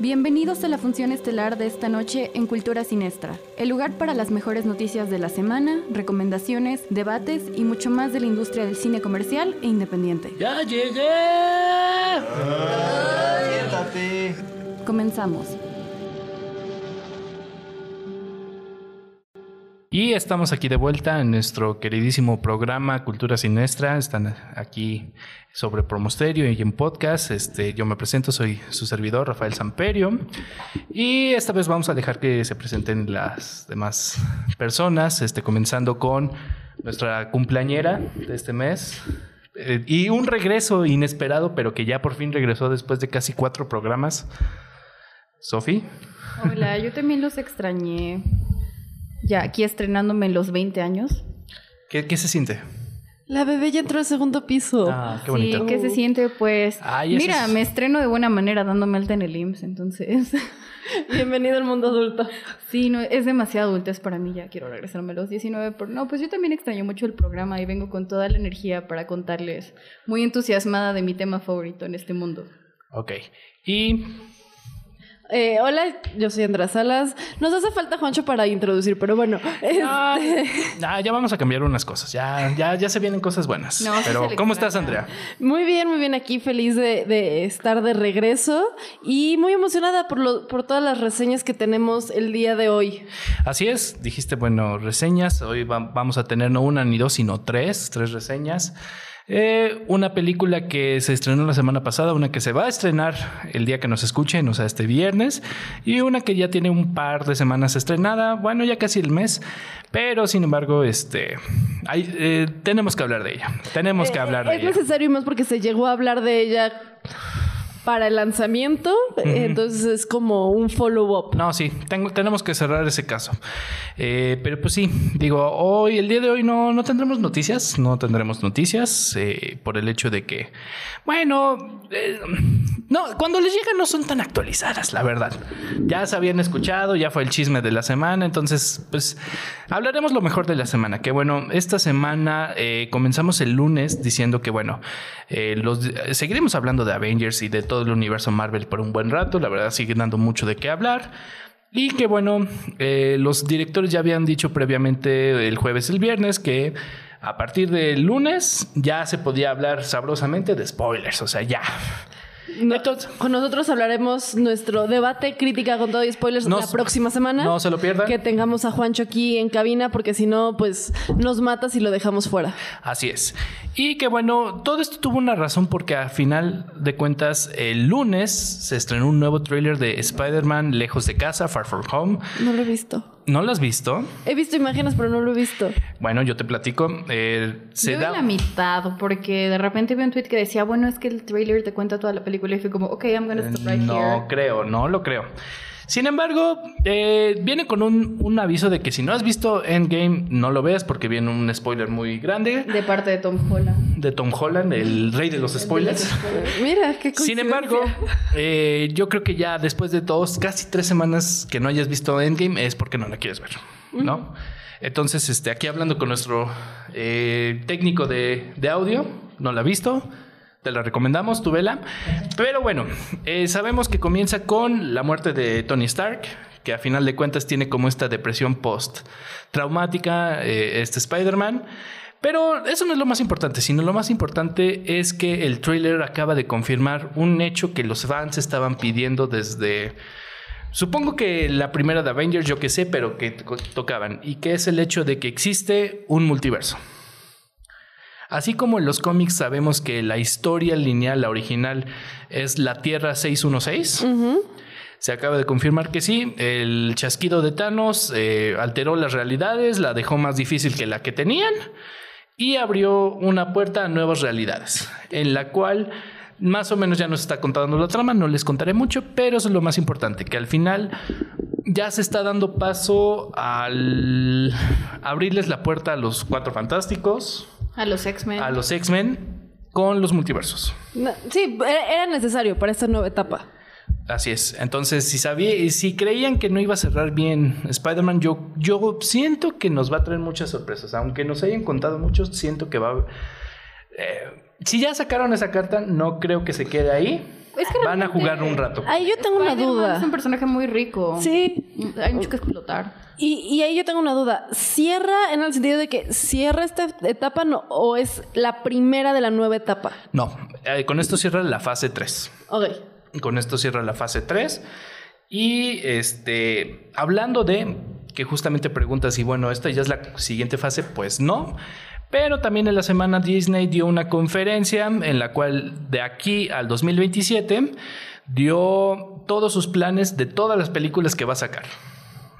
Bienvenidos a la función estelar de esta noche en Cultura Sinestra, el lugar para las mejores noticias de la semana, recomendaciones, debates y mucho más de la industria del cine comercial e independiente. ¡Ya llegué! Siéntate. Comenzamos. Y estamos aquí de vuelta en nuestro queridísimo programa Cultura Sinestra. Están aquí sobre Promosterio y en podcast. Este, yo me presento, soy su servidor, Rafael Samperio. Y esta vez vamos a dejar que se presenten las demás personas, este, comenzando con nuestra cumpleañera de este mes. Eh, y un regreso inesperado, pero que ya por fin regresó después de casi cuatro programas. Sofi. Hola, yo también los extrañé. Ya aquí estrenándome en los 20 años. ¿Qué, qué se siente? La bebé ya entró al segundo piso. Ah, qué bonito. Sí, ¿qué se siente? Pues, Ay, mira, es- me estreno de buena manera dándome alta en el IMSS, entonces... Bienvenido al mundo adulto. Sí, no, es demasiado adultez para mí, ya quiero regresarme a los 19, pero no, pues yo también extraño mucho el programa y vengo con toda la energía para contarles, muy entusiasmada de mi tema favorito en este mundo. Ok. Y Eh, hola, yo soy Andrea Salas. Nos hace falta Juancho para introducir, pero bueno. Ah, este, ya vamos a cambiar unas cosas. Ya, ya, ya se vienen cosas buenas. No, Pero, ¿cómo estás, Andrea? muy bien, muy bien aquí, feliz de, de estar de regreso y muy emocionada por, lo, por todas las reseñas que tenemos el día de hoy. Así es, dijiste, bueno, reseñas. Hoy va- vamos a tener no una ni dos, sino tres, tres reseñas. Eh, una película que se estrenó la semana pasada, una que se va a estrenar el día que nos escuchen, o sea, este viernes, y una que ya tiene un par de semanas estrenada, bueno, ya casi el mes, pero sin embargo, este, hay- eh, tenemos que hablar de ella, tenemos que Eh, hablar de es ella. necesario y más porque se llegó a hablar de ella para el lanzamiento, entonces es como un follow-up. No, sí, tengo- tenemos que cerrar ese caso. Eh, pero pues sí, digo, hoy, el día de hoy no, no tendremos noticias, no tendremos noticias eh, por el hecho de que, bueno, eh, no, cuando les llegan no son tan actualizadas, la verdad. Ya se habían escuchado, ya fue el chisme de la semana, entonces, pues hablaremos lo mejor de la semana. Que bueno, esta semana comenzamos el lunes diciendo que, bueno, eh, los, seguiremos hablando de Avengers y de todo el universo Marvel por un buen rato. La verdad, sigue dando mucho de qué hablar. Y que bueno, eh, los directores ya habían dicho previamente el jueves y el viernes que a partir del lunes ya se podía hablar sabrosamente de spoilers. O sea, ya. No- Entonces- con nosotros hablaremos nuestro debate, crítica con todo y spoilers No la próxima semana. no se lo pierdan. Que tengamos a Juancho aquí en cabina, porque si no, pues nos mata si lo dejamos fuera. Así es. Y que bueno, todo esto tuvo una razón porque a final de cuentas el lunes se estrenó un nuevo tráiler de Spider-Man Lejos de Casa, Far From Home. No lo he visto. ¿No lo has visto? He visto imágenes, pero no lo he visto. Bueno, yo te platico. eh, se Yo da... la mitad, porque de repente vi un tweet que decía, bueno, es que el trailer te cuenta toda la película y fui como, ok, I'm gonna stop right no here. creo, no lo creo. Sin embargo, eh, viene con un, un aviso de que si no has visto Endgame, no lo veas porque viene un spoiler muy grande De parte de Tom Holland. de Tom Holland, el rey de los spoilers. Mira, qué Sin embargo, eh, yo creo que ya después de dos, casi tres semanas que no hayas visto Endgame es porque no la quieres ver, ¿no? Entonces, este, aquí hablando con nuestro eh, técnico de, de audio, no la ha visto, te la recomendamos, tu vela. Pero bueno, eh, sabemos que comienza con la muerte de Tony Stark, que a final de cuentas tiene como esta depresión post-traumática, eh, este Spider-Man. Pero eso no es lo más importante, sino lo más importante es que el trailer acaba de confirmar un hecho que los fans estaban pidiendo desde... Supongo que la primera de Avengers, yo que sé, pero que to- tocaban, y que es el hecho de que existe un multiverso. Así como en los cómics sabemos que la historia lineal, la original, es la Tierra 616, se acaba de confirmar que sí, el chasquido de Thanos eh, alteró las realidades, la dejó más difícil que la que tenían y abrió una puerta a nuevas realidades, en la cual más o menos ya nos está contando la trama, no les contaré mucho, pero eso es lo más importante, que al final ya se está dando paso al abrirles la puerta a los cuatro fantásticos, A los X-Men. a los X-Men con los multiversos. No, sí, era era necesario para esta nueva etapa. Así es. Entonces, si sabía, si creían que no iba a cerrar bien Spider-Man, yo, yo siento que nos va a traer muchas sorpresas. Aunque nos hayan contado muchos, siento que va a. eh, si ya sacaron esa carta, no creo que se quede ahí. Es que Van a jugar un rato. Ahí yo tengo una duda. Es un personaje muy rico. Sí. Hay mucho que explotar. Y, y ahí yo tengo una duda. ¿Cierra en el sentido de que cierra esta etapa no, o es la primera de la nueva etapa? No, eh, con esto cierra la fase 3. Ok. Con esto cierra la fase 3. Y este, hablando de que justamente preguntas si, bueno, esta ya es la siguiente fase, pues no. Pero también en la semana Disney dio una conferencia en la cual de aquí al 2027 dio todos sus planes de todas las películas que va a sacar.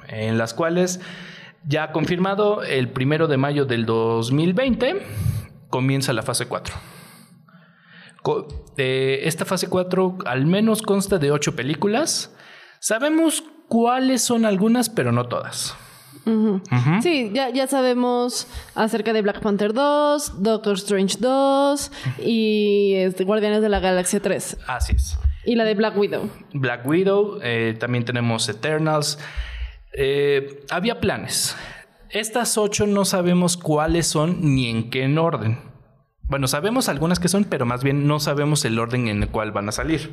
En las cuales ya confirmado el primero de mayo del 2020 comienza la fase 4. Co- eh, esta fase 4 al menos consta de 8 películas. Sabemos cuáles son algunas, pero no todas. Sí, ya, ya sabemos acerca de Black Panther 2, Doctor Strange 2 y este, Guardianes de la Galaxia 3. Así es. Y la de Black Widow. Black Widow, eh, también tenemos Eternals. Eh, había planes. Estas 8 no sabemos cuáles son ni en qué orden. Bueno, sabemos algunas que son, pero más bien no sabemos el orden en el cual van a salir.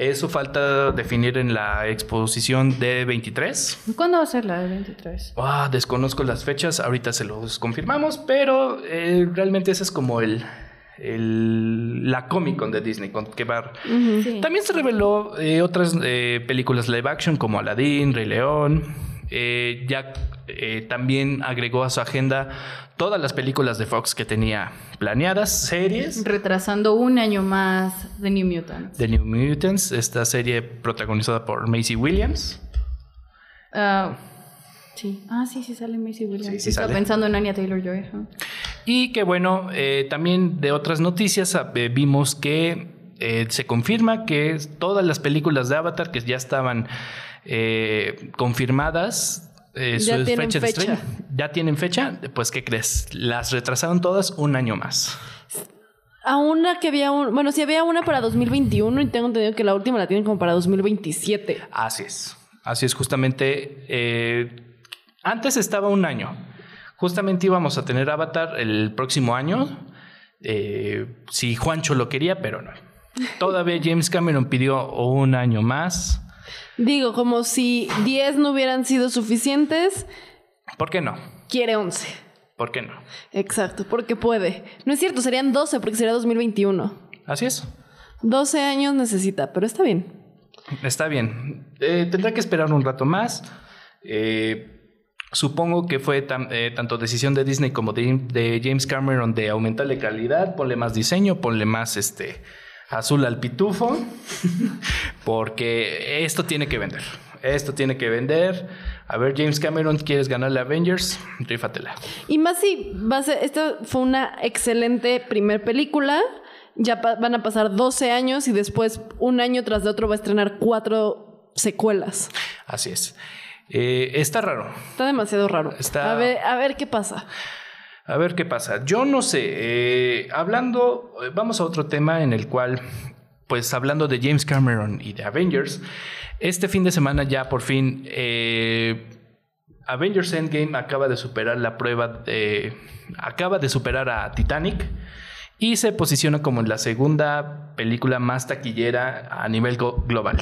Eso falta definir en la exposición de 23. ¿Cuándo va a ser la de 23? Ah, desconozco las fechas, ahorita se los confirmamos, pero eh, realmente esa es como el, el- la Comic Con de Disney, con que va. Sí. También se reveló eh, otras eh, películas live action como Aladdin, Rey León. Eh, ya eh, también agregó a su agenda todas las películas de Fox que tenía planeadas, series. Retrasando un año más The New Mutants. The New Mutants, esta serie protagonizada por Macy Williams. Ah, sí. Ah, sí, sí sale Macy Williams. Sí, sí Estaba sale. pensando en Anya Taylor-Joy. ajá. Y que bueno, eh, también de otras noticias eh, vimos que eh, se confirma que todas las películas de Avatar que ya estaban eh, confirmadas, eh, de fecha. ya tienen fecha, pues ¿qué crees? Las retrasaron todas un año más. A una que había un. Bueno, sí había una para 2021 y tengo entendido que la última la tienen como para 2027. Así es, así es justamente. eh, antes estaba un año, justamente íbamos a tener Avatar el próximo año, eh, si Juancho lo quería, pero no. Todavía James Cameron pidió un año más. Digo, como si 10 no hubieran sido suficientes, ¿Por qué no? quiere 11. ¿Por qué no? Exacto, porque puede. No es cierto, serían 12 porque sería 2021. Así es. 12 años necesita, pero está bien. Está bien. Eh, tendrá que esperar un rato más. Eh, supongo que fue tan- eh, tanto decisión de Disney como de, de James Cameron de aumentarle calidad, ponle más diseño, ponle más este azul al pitufo, porque esto tiene que vender. Esto tiene que vender. A ver, James Cameron, ¿quieres ganarle a Avengers? Rífatela. Y más si va esta fue una excelente primer película. Ya van a pasar 12 años y después un año tras de otro va a estrenar cuatro secuelas. Así es. Eh, está raro. Está demasiado raro. Está- A ver, a ver qué pasa. A ver qué pasa. Yo no sé. eh, hablando, eh, vamos a otro tema en el cual, pues hablando de James Cameron y de Avengers, este fin de semana ya por fin eh, Avengers Endgame acaba de superar la prueba, de- acaba de superar a Titanic y se posiciona como la segunda película más taquillera a nivel global,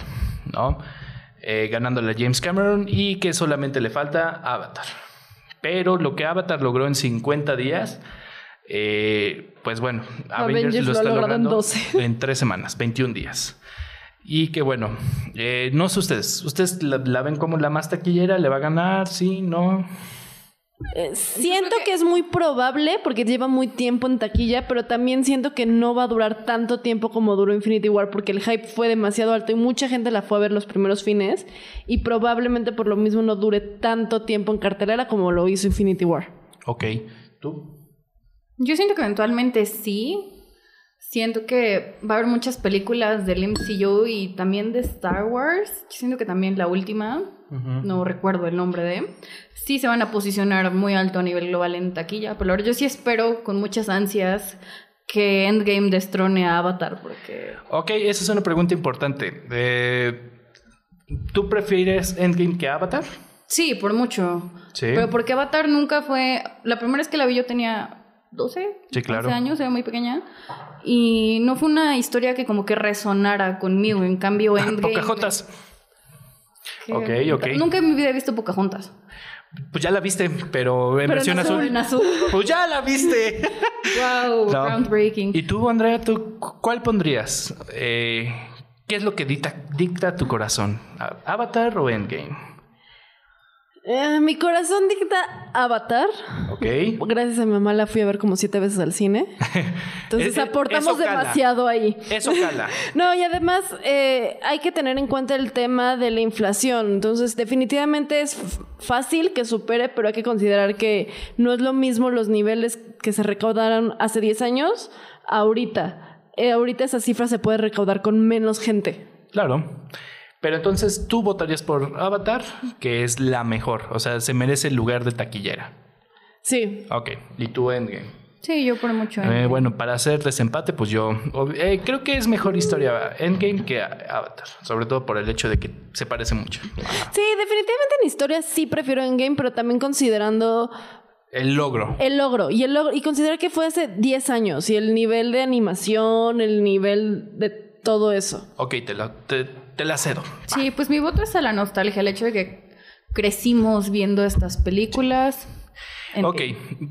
¿no? Eh, ganándole a James Cameron y que solamente le falta Avatar. Pero lo que Avatar logró en 50 días, eh, pues bueno, Avengers, Avengers lo está logrando 12. en tres semanas, 21 días. Y que bueno, eh, no sé ustedes, ¿ustedes la, la ven como la más taquillera? ¿Le va a ganar? ¿Sí? ¿No? Eh, siento que... es muy probable porque lleva muy tiempo en taquilla, pero también siento que no va a durar tanto tiempo como duró Infinity War porque el hype fue demasiado alto y mucha gente la fue a ver los primeros fines y probablemente por lo mismo no dure tanto tiempo en cartelera como lo hizo Infinity War. Ok. ¿Tú? Yo siento que eventualmente sí. Siento que va a haber muchas películas del MCU y también de Star Wars. Yo siento que también la última, no recuerdo el nombre de, sí se van a posicionar muy alto a nivel global en taquilla. Pero ahora yo sí espero con muchas ansias que Endgame destrone a Avatar, porque... Ok, esa es una pregunta importante. Eh, ¿Tú prefieres Endgame que Avatar? Sí, por mucho. Sí. Pero porque Avatar nunca fue... La primera vez que la vi yo tenía 12, Sí, claro. 11 años, era muy pequeña. Y no fue una historia que como que resonara conmigo. En cambio, Endgame... Pocahontas. Ok, ok. Nunca en mi vida he visto Pocahontas. Pues ya la viste, pero en Pero en versión azul. En azul. Pues ya la viste. wow, No. groundbreaking. ¿Y tú, Andrea, tú cu- cuál pondrías? Eh, ¿Qué es lo que dicta, dicta tu corazón? ¿A- ¿Avatar o Endgame? Eh, mi corazón dicta Avatar. Ok. Gracias a mi mamá la fui a ver como siete veces al cine. Entonces aportamos demasiado ahí. Eso cala. No, y además eh, hay que tener en cuenta el tema de la inflación. Entonces, definitivamente es fácil que supere, pero hay que considerar que no es lo mismo los niveles que se recaudaron hace 10 años ahorita. Eh, ahorita esa cifra se puede recaudar con menos gente. Claro. Pero entonces tú votarías por Avatar, que es la mejor. O sea, se merece el lugar de taquillera. Sí. Ok. ¿Y tú, Endgame? Sí, yo por mucho. Eh, bueno, para hacer desempate, pues yo eh, creo que es mejor historia Endgame que Avatar. Sobre todo por el hecho de que se parece mucho. Sí, definitivamente en historia sí prefiero Endgame, pero también considerando El logro. el logro. Y el logro, y considerar que fue hace 10 años. Y el nivel de animación, el nivel de todo eso. Ok, te te, te la cedo. Sí, pues mi voto es a la nostalgia, el hecho de que crecimos viendo estas películas. Ok,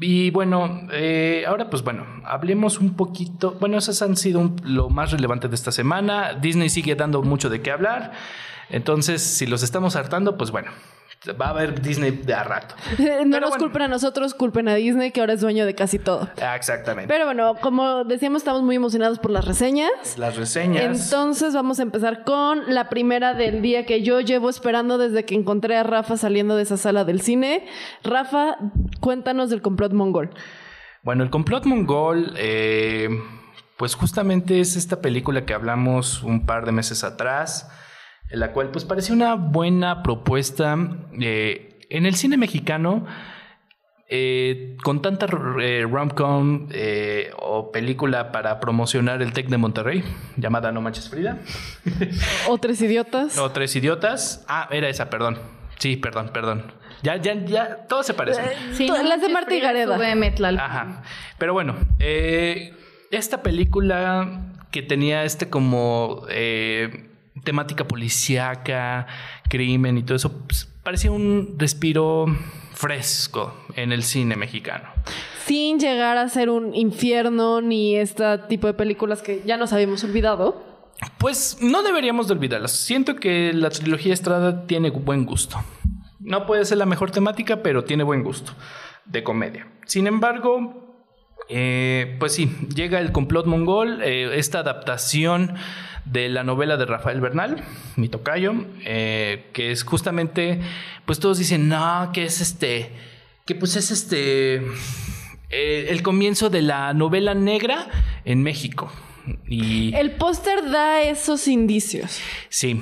y bueno, eh, ahora pues bueno, hablemos un poquito, bueno, esas han sido un- lo más relevante de esta semana, Disney sigue dando mucho de qué hablar, entonces si los estamos hartando, pues bueno, va a haber Disney de a rato. No nos bueno. culpen a nosotros, culpen a Disney, que ahora es dueño de casi todo. Ah, Exactamente. Pero bueno, como decíamos, estamos muy emocionados por las reseñas. Las reseñas. Entonces vamos a empezar con la primera del día que yo llevo esperando desde que encontré a Rafa saliendo de esa sala del cine. Rafa, cuéntanos del complot mongol. Bueno, el complot mongol, eh, pues justamente es esta película que hablamos un par de meses atrás, en la cual pues parecía una buena propuesta eh, en el cine mexicano. eh, con tanta eh, rom-com eh, o película para promocionar el Tec de Monterrey, llamada No Manches Frida, O tres idiotas. o Tres Idiotas. Ah, era esa, perdón. Sí, perdón, perdón. Ya, ya, ya, todos se parecen. Sí, To- no las de Marta y Gareda. Ajá. Pero bueno, eh, esta película que tenía este como eh, temática policíaca, crimen y todo eso, pues, parecía un respiro fresco en el cine mexicano. Sin llegar a ser un infierno ni este tipo de películas que ya nos habíamos olvidado. Pues no deberíamos de olvidarlas. Siento que la trilogía Estrada tiene buen gusto. No puede ser la mejor temática, pero tiene buen gusto de comedia. Sin embargo, eh, pues sí, llega el complot mongol, eh, esta adaptación de la novela de Rafael Bernal, mi tocayo, eh, que es justamente, pues todos dicen, no, que es este, que pues es este, el comienzo de la novela negra en México. Y El póster da esos indicios. Sí,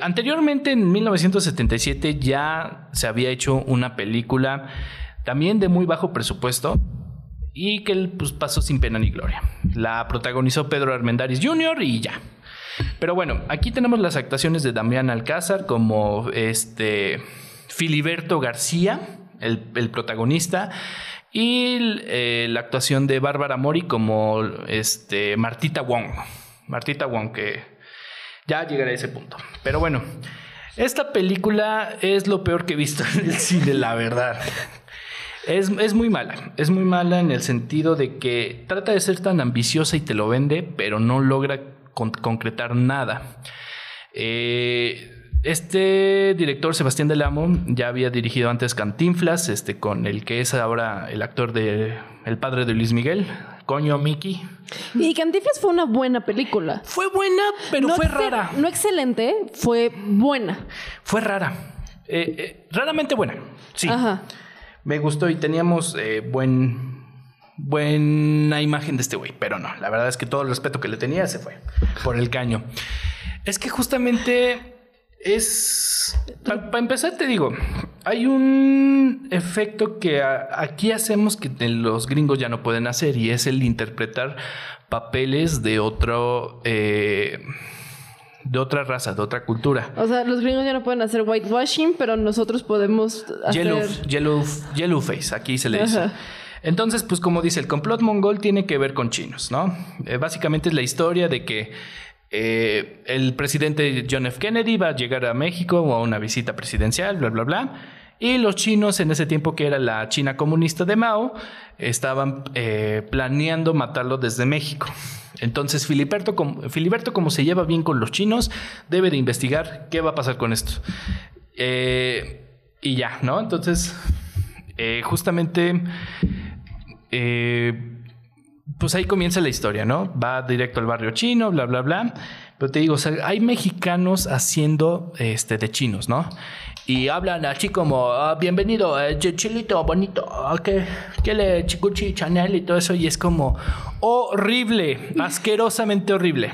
anteriormente en 1977 ya se había hecho una película también de muy bajo presupuesto y que pues, pasó sin pena ni gloria. La protagonizó Pedro Armendáriz Jr. y ya. Pero bueno, aquí tenemos las actuaciones de Damián Alcázar como este Filiberto García, el, protagonista, y eh, la actuación de Bárbara Mori como este Martita Wong. Martita Wong, que ya llegaré a ese punto. Pero bueno, esta película es lo peor que he visto en el cine, la verdad. Es, es muy mala, es muy mala en el sentido de que trata de ser tan ambiciosa y te lo vende, pero no logra con- concretar nada. Eh, este director, Sebastián Del Amo, ya había dirigido antes Cantinflas, este, con el que es ahora el actor de El padre de Luis Miguel, Coño Mickey. Y Cantinflas fue una buena película. Fue buena, pero no fue rara. No excelente, fue buena. Fue rara. Eh, eh, raramente buena. Sí. Ajá. Me gustó y teníamos eh, buen, buena imagen de este güey, pero no, la verdad es que todo el respeto que le tenía se fue por el caño. Es que justamente es. Para empezar, te digo, hay un efecto que aquí hacemos que los gringos ya no pueden hacer y es el interpretar papeles de otro. eh, de otra raza, de otra cultura. O sea, los gringos ya no pueden hacer whitewashing, pero nosotros podemos hacer... Yellow, yellow, yellow face, aquí se le dice. Ajá. Entonces, pues como dice, el complot mongol tiene que ver con chinos, ¿no? Eh, básicamente es la historia de que eh, el presidente John F. Kennedy va a llegar a México o a una visita presidencial, bla, bla, bla. Y los chinos en ese tiempo que era la China comunista de Mao, estaban eh, planeando matarlo desde México. Entonces Filiberto como, Filiberto, como se lleva bien con los chinos, debe de investigar qué va a pasar con esto. Eh, y ya, ¿no? Entonces, eh, justamente, pues ahí comienza la historia, ¿no? Va directo al barrio chino, bla, bla, bla. Pero te digo, hay mexicanos haciendo este de chinos, ¿no? Y hablan así como, "Ah, bienvenido, eh, ch- chilito bonito, ah, que, que le chicuchi Chanel y todo eso. Y es como horrible, asquerosamente horrible.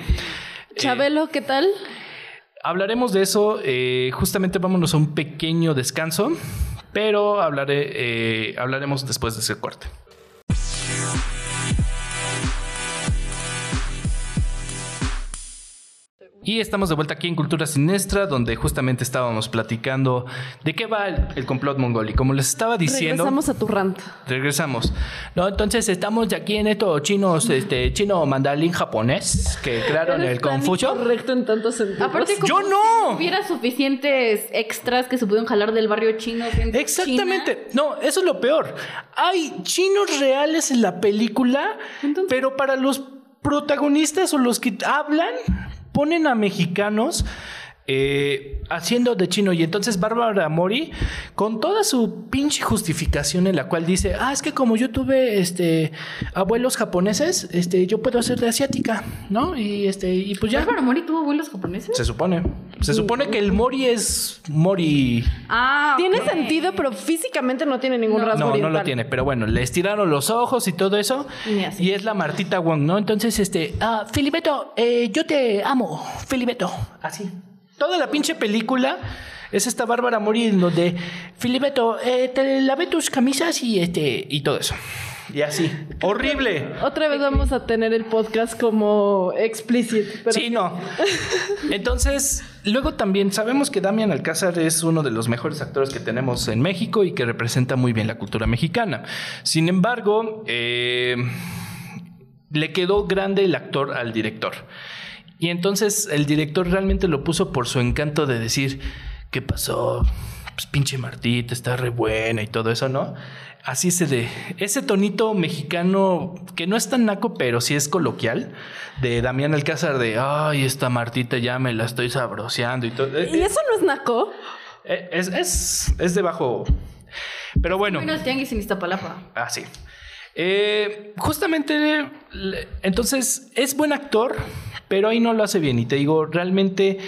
Chabelo, ¿qué tal? Hablaremos de eso. eh, justamente vámonos a un pequeño descanso, pero hablaré, eh, hablaremos después de ese corte. Y estamos de vuelta aquí en Cultura Siniestra, donde justamente estábamos platicando de qué va el, el complot mongol. Y como les estaba diciendo, Regresamos a tu rant. regresamos. No, entonces estamos aquí en estos chinos, este chino mandarín japonés que crearon el Confucio. Correcto en tantos sentidos. Aparte, como Yo no. si hubiera suficientes extras que se pudieron jalar del barrio chino. en Exactamente. No, eso es lo peor. Hay chinos reales en la película, pero para los protagonistas o los que hablan, ponen a mexicanos eh, haciendo de chino. Y entonces Bárbara Mori, con toda su pinche justificación en la cual dice, ah, es que como yo tuve este abuelos japoneses, este, yo puedo ser de asiática, ¿no? Y este, y pues ya. ¿Bárbara Mori tuvo abuelos japoneses? Se supone. Se supone que el Mori es Mori. Ah, Tiene sentido, pero físicamente no tiene ningún rasgo No, no oriental. lo tiene, pero bueno, le estiraron los ojos y todo eso. Así. Y es la Martita Wong, ¿no? Entonces, este, ah, Filibeto, eh, yo te amo, Filibeto. Así. Toda la pinche película es esta Bárbara Mori en donde, Filibeto, eh, te lavé tus camisas y este, y todo eso. Y así. Horrible. Otra vez vamos a tener el podcast como explicit. Pero Sí, no. Entonces, luego también sabemos que Damian Alcázar es uno de los mejores actores que tenemos en México y que representa muy bien la cultura mexicana. Sin embargo, eh, le quedó grande el actor al director. Y entonces el director realmente lo puso por su encanto de decir, ¿qué pasó? Pues pinche Martita, está re buena y todo eso, ¿no? Así se de ese tonito mexicano que no es tan naco, pero sí es coloquial, de Damián Alcázar de, ay, esta Martita ya me la estoy sabroseando y todo. ¿Y eso no es naco? Eh, Es, es, es de bajo. Pero bueno. Menos tianguis en Iztapalapa. Ah, sí. Eh, justamente, entonces, es buen actor, pero ahí no lo hace bien. Y te digo, realmente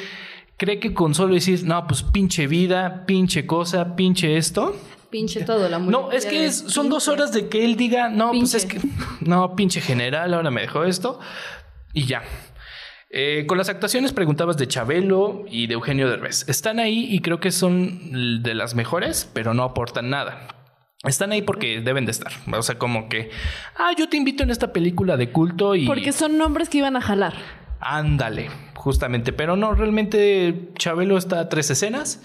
cree que con solo decir, no, pues pinche vida, pinche cosa, pinche esto. Pinche todo, la No, es que es- son dos horas de que él diga, no, pues es que, no, pinche general, ahora me dejó esto. Y ya. Eh, con las actuaciones preguntabas de Chabelo y de Eugenio Derbez. Están ahí y creo que son de las mejores, pero no aportan nada. Están ahí porque deben de estar. O sea, como que, ah, yo te invito en esta película de culto y... Porque son nombres que iban a jalar. Ándale, justamente. Pero no, realmente Chabelo está a tres escenas.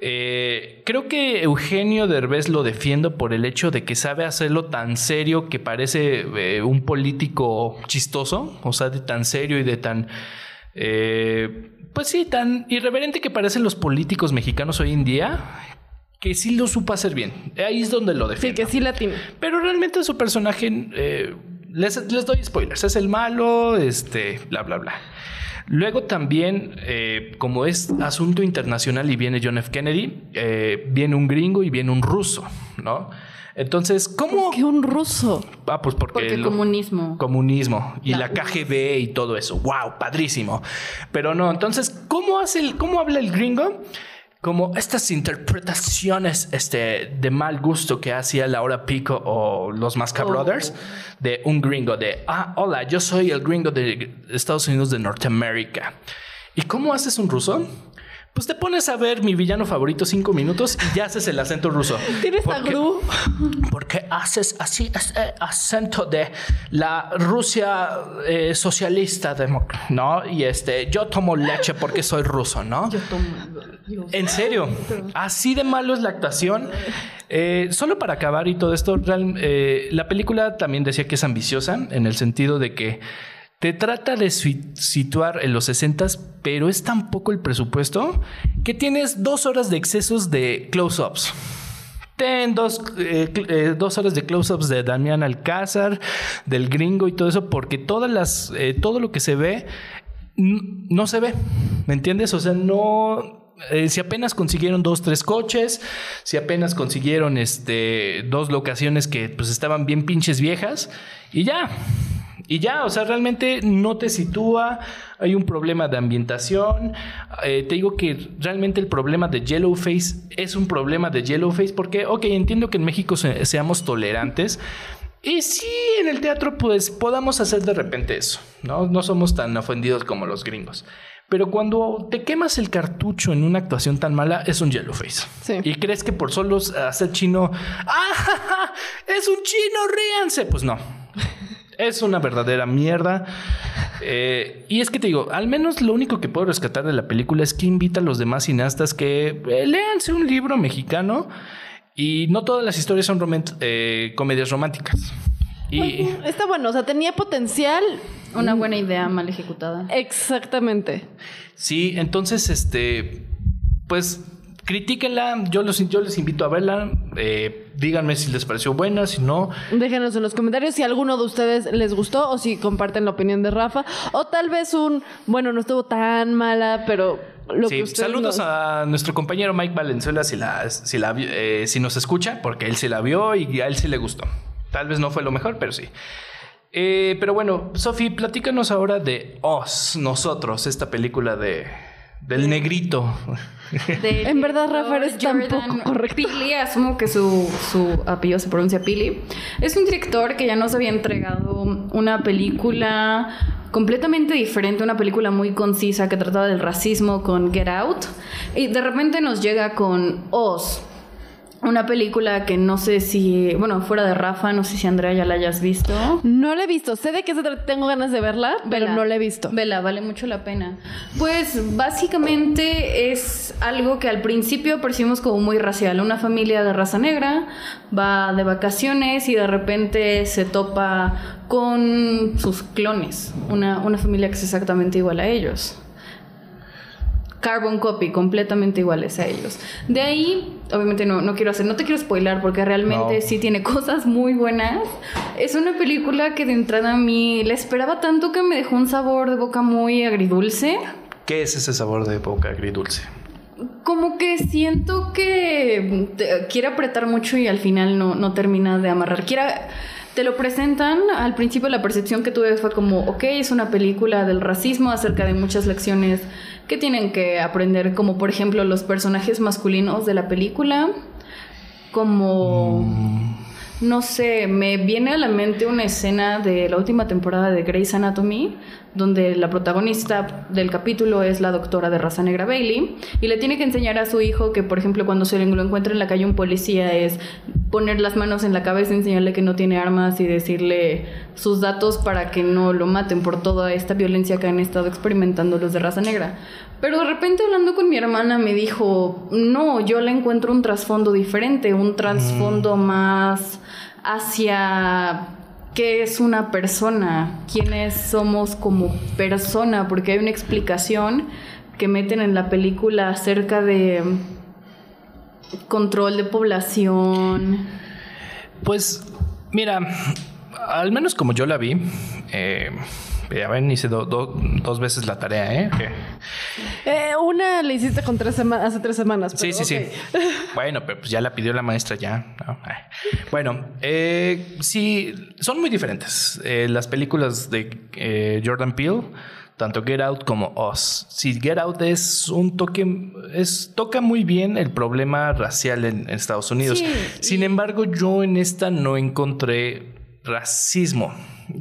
Eh, creo que Eugenio Derbez lo defiendo por el hecho de que sabe hacerlo tan serio que parece eh, un político chistoso, o sea, de tan serio y de tan, eh, pues sí, tan irreverente que parecen los políticos mexicanos hoy en día, que sí lo supo hacer bien. Ahí es donde lo Sí, defiendo. que sí latino. Pero realmente su personaje, eh, les, les doy spoilers, es el malo, este, bla, bla, bla. Luego también, eh, como es asunto internacional y viene John F. Kennedy, eh, viene un gringo y viene un ruso, ¿no? Entonces, ¿cómo? Que un ruso. Ah, pues porque... Porque lo- comunismo. Comunismo y la, La KGB y todo eso. ¡Wow! Padrísimo. Pero no, entonces, ¿cómo hace el, cómo habla el gringo? Como estas interpretaciones este, de mal gusto que hacía Laura Pico o los Masca Oh. Brothers de un gringo de, ah, hola, yo soy el gringo de Estados Unidos de Norteamérica. ¿Y cómo haces un ruso? Pues te pones a ver mi villano favorito cinco minutos y ya haces el acento ruso. ¿Tienes a Porque- Gru? Porque haces así ese acento de la Rusia eh, socialista, ¿no? Y este, yo tomo leche porque soy ruso, ¿no? Yo tomo. En serio, así de malo es la actuación. Eh, solo para acabar y todo esto, eh, la película también decía que es ambiciosa en el sentido de que te trata de si- situar en los 60 pero es tan poco el presupuesto que tienes dos horas de excesos de close-ups. Ten dos, eh, eh, dos horas de close-ups de Damián Alcázar, del gringo y todo eso, porque todas las, eh, todo lo que se ve no se ve. ¿Me entiendes? O sea, no. eh, si apenas consiguieron dos, tres coches, si apenas consiguieron este, dos locaciones que pues estaban bien pinches viejas, y ya. Y ya, o sea, realmente no te sitúa, hay un problema de ambientación. Eh, te digo que realmente el problema de Yellowface es un problema de Yellowface porque, ok, entiendo que en México se- seamos tolerantes. Y sí, en el teatro pues podamos hacer de repente eso, ¿no? No somos tan ofendidos como los gringos. Pero cuando te quemas el cartucho en una actuación tan mala, es un Yellowface. Sí. Y crees que por solo hacer chino, ¡ah! ja, ja, ¡Es un chino! ¡Ríanse! Pues no. Es una verdadera mierda. Eh, y es que te digo, al menos lo único que puedo rescatar de la película es que invita a los demás cineastas que eh, léanse un libro mexicano y no todas las historias son romant- eh, comedias románticas. Y Está bueno, o sea, tenía potencial. Una buena idea mal ejecutada. Exactamente. sí, entonces, este, pues critíquenla. Yo, los, yo les invito a verla. Eh, díganme si les pareció buena, si no. Déjenos en los comentarios si alguno de ustedes les gustó o si comparten la opinión de Rafa. O tal vez un, bueno, no estuvo tan mala, pero lo que Sí, ustedes saludos nos- a nuestro compañero Mike Valenzuela si, la, si, la, eh, si nos escucha, porque él sí la vio y a él sí le gustó. Tal vez no fue lo mejor, pero sí. Eh, pero bueno, Sofi, platícanos ahora de Oz, nosotros, esta película de del negrito. De En verdad, Rafa, director eres tan poco correcto. Pili, asumo que su, su apellido se pronuncia Pili. Es un director que ya nos había entregado una película completamente diferente, una película muy concisa que trataba del racismo con Get Out. Y de repente nos llega con Oz. Una película que no sé si, bueno, fuera de Rafa, no sé si Andrea ya la hayas visto. No la he visto. Sé de qué se trata, tengo ganas de verla, pero no la he visto. Vela, vale mucho la pena. Pues básicamente es algo que al principio percibimos como muy racial. Una familia de raza negra va de vacaciones y de repente se topa con sus clones. Una, una familia que es exactamente igual a ellos. Carbon copy, completamente iguales a ellos. De ahí, obviamente no, no quiero hacer, no te quiero spoilar porque realmente No. sí tiene cosas muy buenas. Es una película que de entrada a mí la esperaba tanto que me dejó un sabor de boca muy agridulce. ¿Qué es ese sabor de boca agridulce? Como que siento que te- quiere apretar mucho y al final no, no termina de amarrar. Quiera, te lo presentan, al principio la percepción que tuve fue como, ok, es una película del racismo acerca de muchas lecciones que tienen que aprender, como por ejemplo los personajes masculinos de la película, como... No sé, me viene a la mente una escena de la última temporada de Grey's Anatomy, donde la protagonista del capítulo es la doctora de raza negra Bailey, y le tiene que enseñar a su hijo que, por ejemplo, cuando se lo encuentra en la calle un policía es poner las manos en la cabeza, enseñarle que no tiene armas y decirle sus datos para que no lo maten por toda esta violencia que han estado experimentando los de raza negra. Pero de repente hablando con mi hermana me dijo, no, yo le encuentro un trasfondo diferente, un trasfondo más hacia qué es una persona, quiénes somos como persona, porque hay una explicación que meten en la película acerca de control de población. Pues, mira, al menos como yo la vi, eh, ya ven, hice do- do- dos veces la tarea, ¿eh? Eh, una le hiciste con tres hace tres semanas. Sí, pero sí, sí. Bueno, pero pues ya la pidió la maestra ya. Bueno, eh, sí, son muy diferentes. Eh, las películas de eh, Jordan Peele, tanto Get Out como Us. Sí, Get Out es un toque, es, toca muy bien el problema racial en, en Estados Unidos. Sí, Sin embargo, yo en esta no encontré racismo.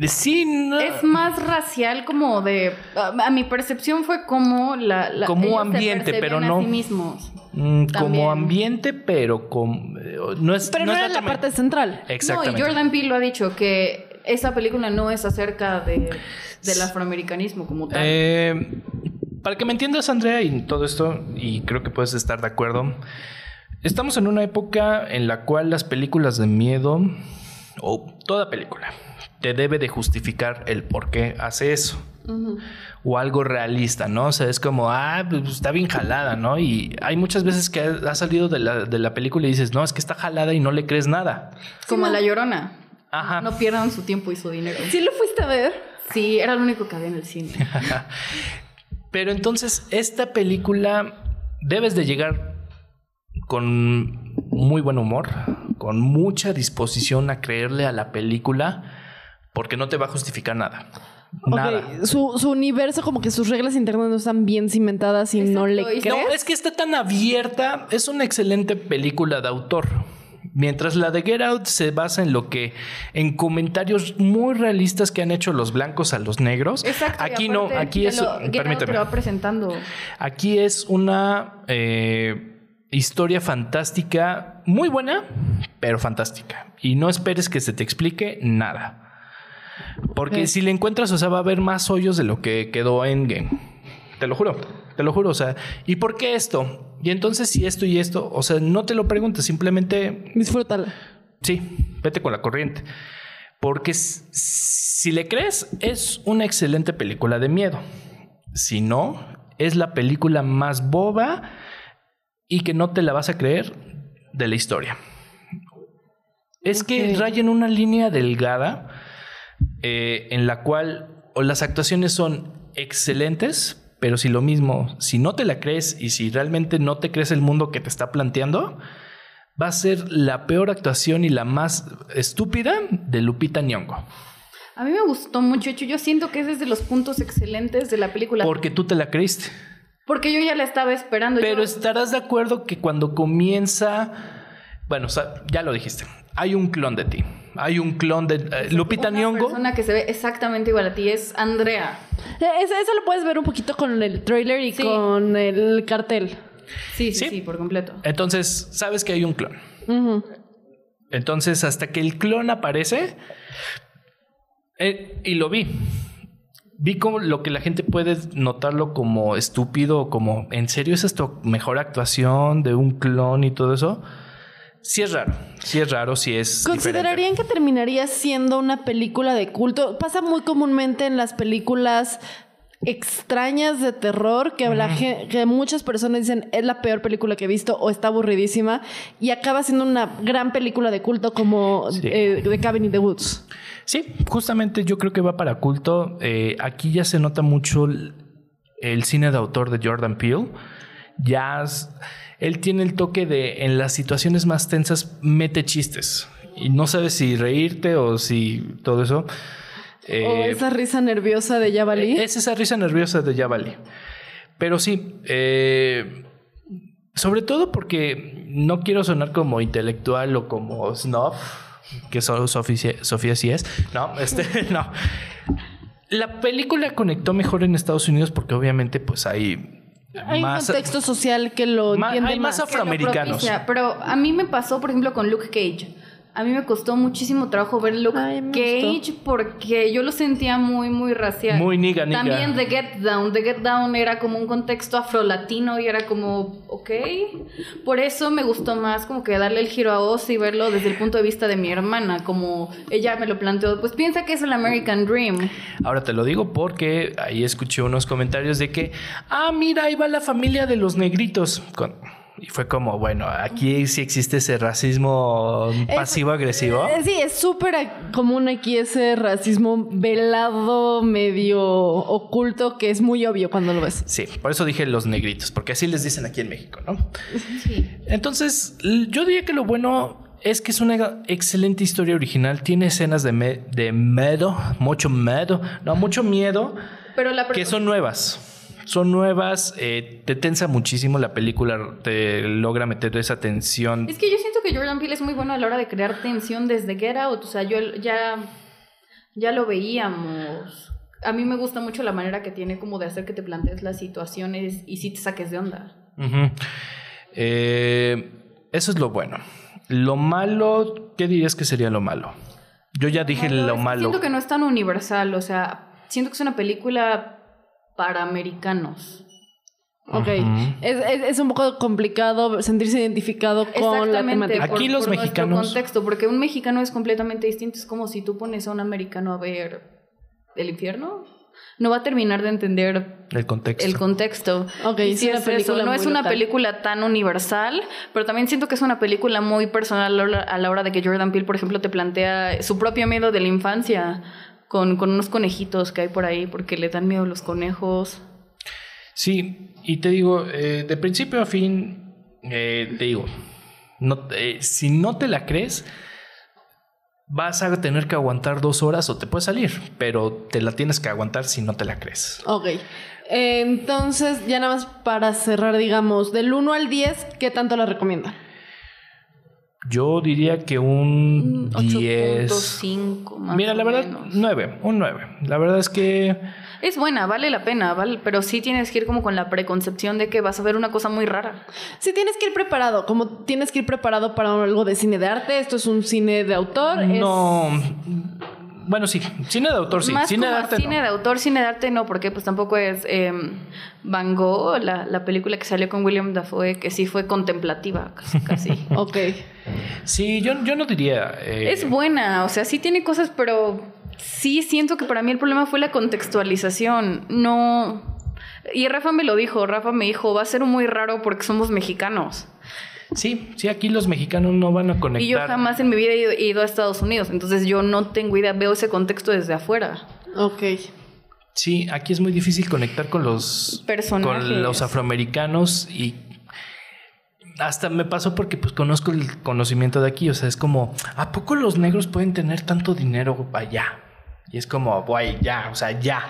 Sí, no. Es más racial como de... A, a mi percepción fue como la... la- Como ambiente, pero no- sí mismos. Mm, También. como ambiente, pero como no es Pero no, era la parte central. Exactamente. No, y Jordan Peele lo ha dicho, que esa película no es acerca de, del afroamericanismo como tal. Eh, para que me entiendas, Andrea, y todo esto, y creo que puedes estar de acuerdo, estamos en una época en la cual las películas de miedo, o toda película, te debe de justificar el por qué hace eso. O algo realista, ¿no? O sea, es como, ah, pues está bien jalada, ¿no? Y hay muchas veces que ha salido de la, de la película y dices, no, es que está jalada y no le crees nada. como La Llorona. Ajá. No pierdan su tiempo y su dinero. ¿Sí lo fuiste a ver? Sí, era lo único que había en el cine. Pero entonces, esta película debes de llegar con muy buen humor, con mucha disposición a creerle a la película, porque no te va a justificar nada. Nada. Su, su universo, como que sus reglas internas no están bien cimentadas y no le crees. No, es que está tan abierta, es una excelente película de autor. Mientras la de Get Out se basa en lo que, en comentarios muy realistas que han hecho los blancos a los negros. Exacto. Aquí no, aquí es, lo- te va presentando. Aquí es una eh, historia fantástica, muy buena, pero fantástica. Y no esperes que se te explique nada. Porque si le encuentras, o sea, va a haber más hoyos de lo que quedó Endgame. Te lo juro, te lo juro. O sea, ¿y por qué esto? Y entonces, si esto y esto, o sea, no te lo preguntes, simplemente Disfrútala. Sí, vete con la corriente. Porque si le crees, es una excelente película de miedo. Si no, es la película más boba y que no te la vas a creer de la historia. Es que Ok. raya en una línea delgada eh, en la cual o las actuaciones son excelentes, pero si lo mismo, si no te la crees y si realmente no te crees el mundo que te está planteando, va a ser la peor actuación y la más estúpida de Lupita Nyong'o. A mí me gustó mucho. Yo siento que es de los puntos excelentes de la película. Porque tú te la creíste. Porque yo ya la estaba esperando. Pero Yo- estarás de acuerdo que cuando comienza, bueno, o sea, ya lo dijiste, hay un clon de ti. Hay un clon de eh, Lupita una Nyong'o. persona que se ve exactamente igual a ti es Andrea. Eh, Eso, eso lo puedes ver un poquito con el trailer y Sí. con el cartel. Sí, sí, Sí. sí, por completo. Entonces, sabes que hay un clon. Entonces, hasta que el clon aparece, eh, y lo vi. Vi como lo que la gente puede notarlo como estúpido, o como, ¿en serio es esto mejor actuación de un clon y todo eso? Sí es raro, sí es raro, sí es ¿Considerarían que terminaría siendo una película de culto? Pasa muy comúnmente en las películas extrañas de terror que, la gen- que muchas personas dicen es la peor película que he visto o está aburridísima y acaba siendo una gran película de culto como Sí. eh, The Cabin in the Woods. Sí, justamente yo creo que va para culto. Eh, aquí ya se nota mucho el, el cine de autor de Jordan Peele. Ya él tiene el toque de en las situaciones más tensas mete chistes y no sabes si reírte o si todo eso. o Eh, esa risa nerviosa de Yavali. es esa risa nerviosa de Javali. Pero sí, eh, sobre todo porque no quiero sonar como intelectual o como snob, que solo Sofía, Sofía sí es. No, este, no. La película conectó mejor en Estados Unidos porque obviamente pues hay, Hay más... un contexto social que lo Ma- entiende hay más más. afro- afroamericanos. propicia, Pero a mí me pasó, por ejemplo, con Luke Cage. A mí me costó muchísimo trabajo ver Luke Ay, Cage porque yo lo sentía muy, muy racial. Muy niga, niga. También The Get Down. The Get Down era como un contexto afrolatino y era como, ok. Por eso me gustó más como que darle el giro a Oz y verlo desde el punto de vista de mi hermana. Como ella me lo planteó, pues piensa que es el American Dream. Ahora te lo digo porque ahí escuché unos comentarios de que, ah, mira, ahí va la familia de los negritos. Con- Y fue como, bueno, aquí sí existe ese racismo pasivo-agresivo. Eh, Sí, es súper común aquí ese racismo velado, medio oculto, que es muy obvio cuando lo ves. Sí, por eso dije los negritos, porque así les dicen aquí en México, ¿no? Entonces, yo diría que lo bueno es que es una excelente historia original, tiene escenas de, me- de miedo, mucho miedo, no, mucho miedo, Pero la que son nuevas. Son nuevas, eh, te tensa muchísimo la película, te logra meter esa tensión. Es que yo siento que Jordan Peele es muy bueno a la hora de crear tensión desde Get Out. O sea, yo ya, ya lo veíamos. A mí me gusta mucho la manera que tiene como de hacer que te plantees las situaciones y sí te saques de onda. Eh, eso es lo bueno. Lo malo, ¿qué dirías que sería lo malo? Yo ya dije Malo, lo malo. Siento que no es tan universal, o sea, siento que es una película para americanos. Ok. Es, es- es un poco complicado sentirse identificado con la temática. Aquí los nuestro mexicanos- contexto, porque un mexicano es completamente distinto. Es como si tú pones a un americano a ver el infierno. No va a terminar de entender El contexto. el contexto. Ok, Y es sí una es película eso. No es una local. película tan universal, pero también siento que es una película muy personal a la hora- a la hora de que Jordan Peele, por ejemplo, te plantea su propio miedo de la infancia con, con unos conejitos que hay por ahí porque le dan miedo los conejos. Sí, y te digo, eh, de principio a fin, eh, te digo, no, eh, si no te la crees, vas a tener que aguantar dos horas o te puedes salir, pero te la tienes que aguantar si no te la crees. Ok. Entonces, ya nada más para cerrar, digamos, del 1 al 10, ¿qué tanto la recomienda? Yo diría que un 10. 8.5 más Mira, la verdad, menos. 9, un 9. La verdad es que Es buena, vale la pena, vale, pero sí tienes que ir como con la preconcepción de que vas a ver una cosa muy rara. Sí, tienes que ir preparado, como tienes que ir preparado para algo de cine de arte, esto es un cine de autor. es- no. Bueno, sí, cine de autor sí, Más cine como de arte cine no. de autor, cine de arte no, porque pues tampoco es eh, Van Gogh, la, la película que salió con William Dafoe, que sí fue contemplativa, casi. casi. Ok. Sí, yo, yo no diría. eh, es buena, o sea, sí tiene cosas, pero sí siento que para mí el problema fue la contextualización. No. Y Rafa me lo dijo, Rafa me dijo, va a ser muy raro porque somos mexicanos. Sí, sí, aquí los mexicanos no van a conectar. Y yo jamás en mi vida he ido, he ido a Estados Unidos, entonces yo no tengo idea, veo ese contexto desde afuera. Ok. Sí, aquí es muy difícil conectar con los Personajes. con los afroamericanos y hasta me pasó porque pues conozco el conocimiento de aquí, o sea, es como ¿a poco los negros pueden tener tanto dinero allá? Y es como, guay, ya, o sea, ya.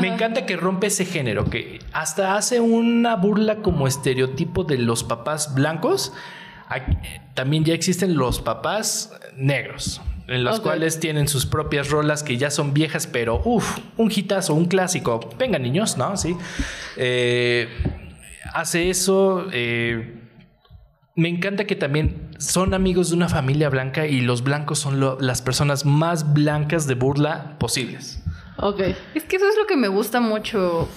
Me encanta que rompe ese género, que hasta hace una burla como estereotipo de los papás blancos. Aquí- También ya existen los papás negros, en los cuales tienen sus propias rolas que ya son viejas, pero uff, un hitazo, un clásico. Venga, niños, ¿no? Sí. Eh, hace eso. eh, me encanta que también son amigos de una familia blanca y los blancos son lo- las personas más blancas de burla posibles. Ok. Es que eso es lo que me gusta mucho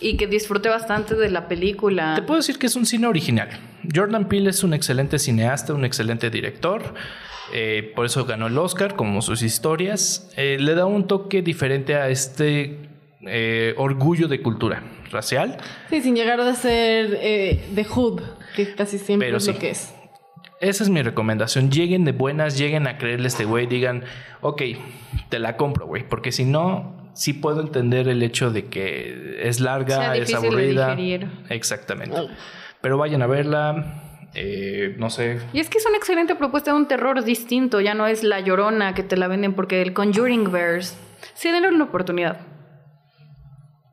y que disfruté bastante de la película. Te puedo decir que es un cine original. Jordan Peele es un excelente cineasta, un excelente director. eh, por eso ganó el Oscar, como sus historias. Eh, le da un toque diferente a este eh, orgullo de cultura racial. Sí, sin llegar a ser eh, de Hood, que casi siempre Pero es sí. lo que es. Esa es mi recomendación. Lleguen de buenas, lleguen a creerle a este güey, digan, ok, te la compro, güey. Porque si no, sí puedo entender el hecho de que es larga, Sea es de aburrida. Exactamente. Pero vayan a verla. eh, no sé. Y es que es una excelente propuesta de un terror distinto, ya no es la llorona que te la venden porque el Conjuring Verse. Sí, denle una oportunidad.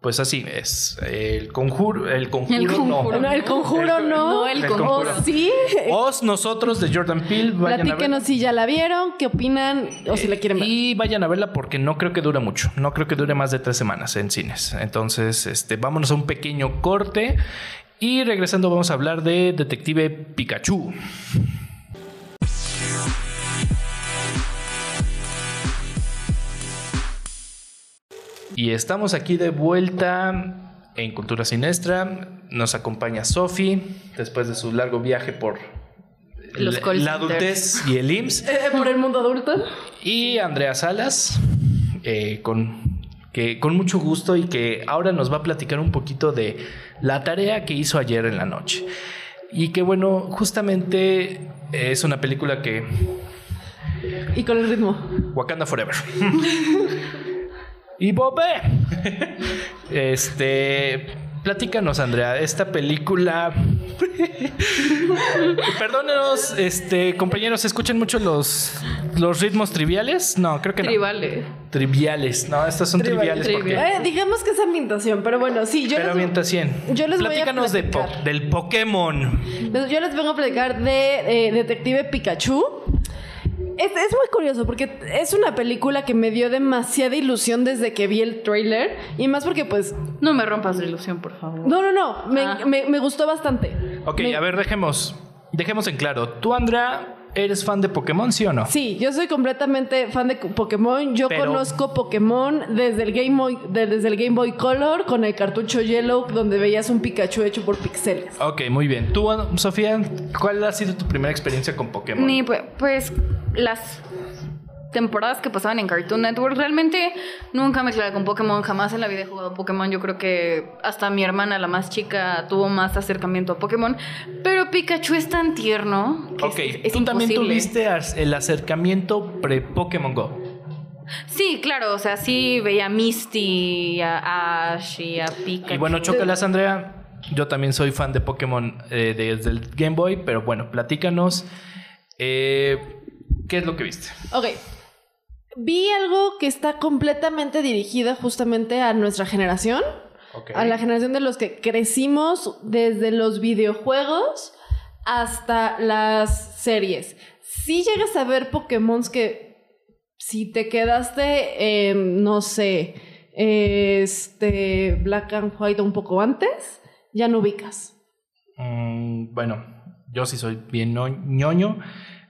Pues así es. El conjuro, el conjuro, El conjuro. no. No, el conjuro El- no. no, el el conjuro. conjuro. O sí. Os, nosotros de Jordan Peele, vayan a Platíquenos ver. si ya la vieron, qué opinan o si la quieren ver. Y vayan a verla porque no creo que dure mucho. No creo que dure más de tres semanas en cines. Entonces, este, vámonos a un pequeño corte. Y regresando vamos a hablar de Detective Pikachu. Y estamos aquí de vuelta en Cultura Sinestra. Nos acompaña Sofi después de su largo viaje por Los la- adultez y el IMSS. Eh, por el mundo adulto. Y Andrea Salas, eh, con, que, con mucho gusto y que ahora nos va a platicar un poquito de la tarea que hizo ayer en la noche. Y que bueno, justamente es una película que... Y con el ritmo. Wakanda Forever. y Bobé. este... Platícanos, Andrea, esta película. Perdónenos, este, compañeros, ¿escuchan mucho los, los ritmos triviales? No, creo que no. Tribales. Triviales, no, estas son Tribal- triviales porque. Eh, digamos que es ambientación, pero bueno, sí, yo Pero les, 100. yo les voy a Platícanos de po- platicar. del Pokémon. yo les vengo a platicar de eh, Detective Pikachu. Es, es muy curioso porque es una película que me dio demasiada ilusión desde que vi el trailer. Y más porque, pues. No me rompas la ilusión, por favor. No, no, no. Me, Ah. me- me gustó bastante. Ok, Me- a ver, dejemos, dejemos en claro. ¿Tú, Andrea, eres fan de Pokémon, sí o no? Sí, yo soy completamente fan de Pokémon. Yo Pero- conozco Pokémon desde el Game Boy, de- desde el Game Boy Color con el cartucho Yellow, donde veías un Pikachu hecho por pixeles. Ok, muy bien. Tú, Sofía, ¿cuál ha sido tu primera experiencia con Pokémon? Ni, pues, pues las temporadas que pasaban en Cartoon Network, realmente nunca me clavé con Pokémon, jamás en la vida he jugado Pokémon. Yo creo que hasta mi hermana, la más chica, tuvo más acercamiento a Pokémon. Pero Pikachu es tan tierno que Ok, es, es tú también tuviste el acercamiento pre-Pokémon Go. Sí, claro, o sea, sí veía a Misty, a Ash y a Pikachu. Y bueno, chócalas, Andrea. Yo también soy fan de Pokémon eh, desde el Game Boy, pero bueno, platícanos. eh, ¿Qué es lo que viste? Ok. Vi algo que está completamente dirigida justamente a nuestra generación. A la generación de los que crecimos desde los videojuegos hasta las series. Si llegas a ver Pokémon que si te quedaste, no sé, este Black and White un poco antes, ya no ubicas. Mm, bueno, yo sí soy bien ñoño.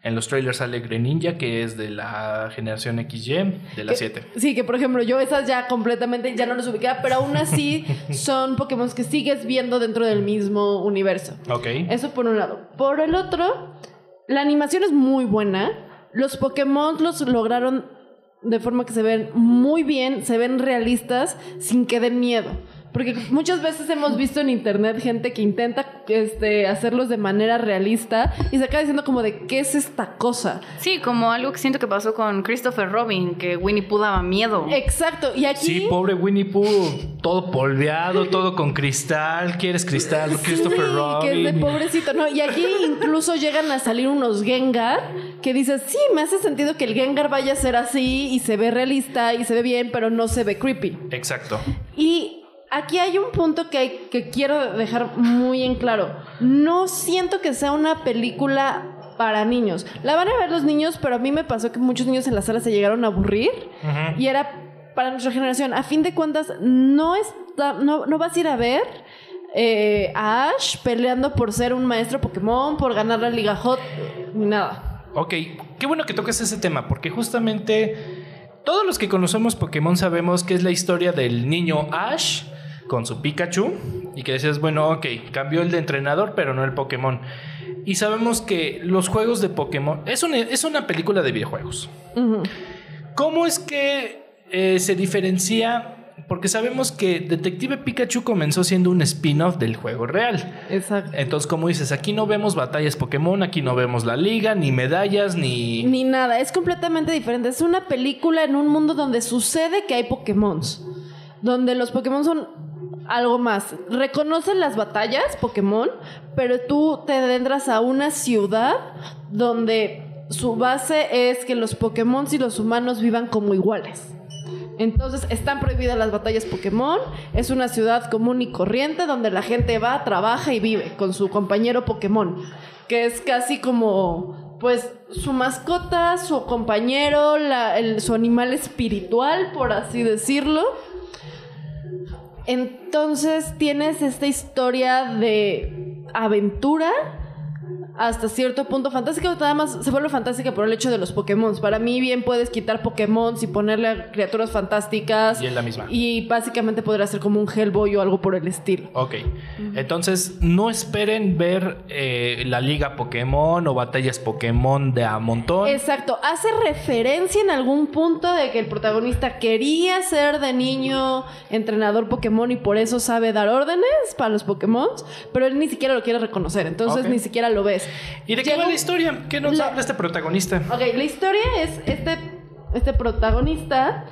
En los trailers sale Greninja, que es de la generación XY, de la Que- 7. Sí, que por ejemplo yo esas ya completamente ya no los ubicaba, pero aún así son Pokémon que sigues viendo dentro del mismo universo. Ok. Eso por un lado. Por el otro, la animación es muy buena. Los Pokémon los lograron de forma que se ven muy bien, se ven realistas sin que den miedo. Porque muchas veces hemos visto en internet gente que intenta este, hacerlos de manera realista y se acaba diciendo como de ¿qué es esta cosa? Sí, como algo que siento que pasó con Christopher Robin, que Winnie Pooh daba miedo. Exacto. Y aquí... Sí, pobre Winnie Pooh, todo polveado, todo con cristal. ¿Quieres cristal? Christopher Sí, Robin. que es de pobrecito, ¿no? Y aquí incluso llegan a salir unos Gengar que dices, sí, me hace sentido que el Gengar vaya a ser así y se ve realista y se ve bien, pero no se ve creepy. Exacto. Y aquí hay un punto que, hay- que quiero dejar muy en claro. No siento que sea una película para niños. La van a ver los niños, pero a mí me pasó que muchos niños en la sala se llegaron a aburrir y era para nuestra generación. A fin de cuentas, no, está, no, no vas a ir a ver eh, a Ash peleando por ser un maestro Pokémon, por ganar la Liga Hot, ni nada. Ok, qué bueno que toques ese tema, porque justamente todos los que conocemos Pokémon sabemos que es la historia del niño Ash con su Pikachu y que decías, bueno, ok, cambió el de entrenador, pero no el Pokémon. Y sabemos que los juegos de Pokémon es una, es una película de videojuegos. ¿Cómo es que eh, se diferencia? Porque sabemos que Detective Pikachu comenzó siendo un spin-off del juego real. Exacto. Entonces, como dices, aquí no vemos batallas Pokémon, aquí no vemos la liga, ni medallas, ni... Ni nada, es completamente diferente. Es una película en un mundo donde sucede que hay Pokémon. Donde los Pokémon son algo más. Reconocen las batallas Pokémon, pero tú te adentras a una ciudad donde su base es que los Pokémon y los humanos vivan como iguales. Entonces están prohibidas las batallas Pokémon. Es una ciudad común y corriente donde la gente va, trabaja y vive con su compañero Pokémon. Que es casi como, pues, su mascota, su compañero, la- el- su animal espiritual, por así decirlo. Entonces tienes esta historia de aventura hasta cierto punto fantástica, nada más se vuelve fantástica por el hecho de los Pokémon. Para mí bien puedes quitar Pokémon y ponerle a criaturas fantásticas. Y es la misma. Y básicamente podría ser como un Hellboy o algo por el estilo. Ok, entonces no esperen ver eh, la liga Pokémon o batallas Pokémon de a montón. Exacto, hace referencia en algún punto de que el protagonista quería ser de niño entrenador Pokémon y por eso sabe dar órdenes para los Pokémon, pero él ni siquiera lo quiere reconocer, entonces ni siquiera lo ves. ¿Y de qué va la historia? ¿Qué nos La- habla este protagonista? Ok, la historia es este, este protagonista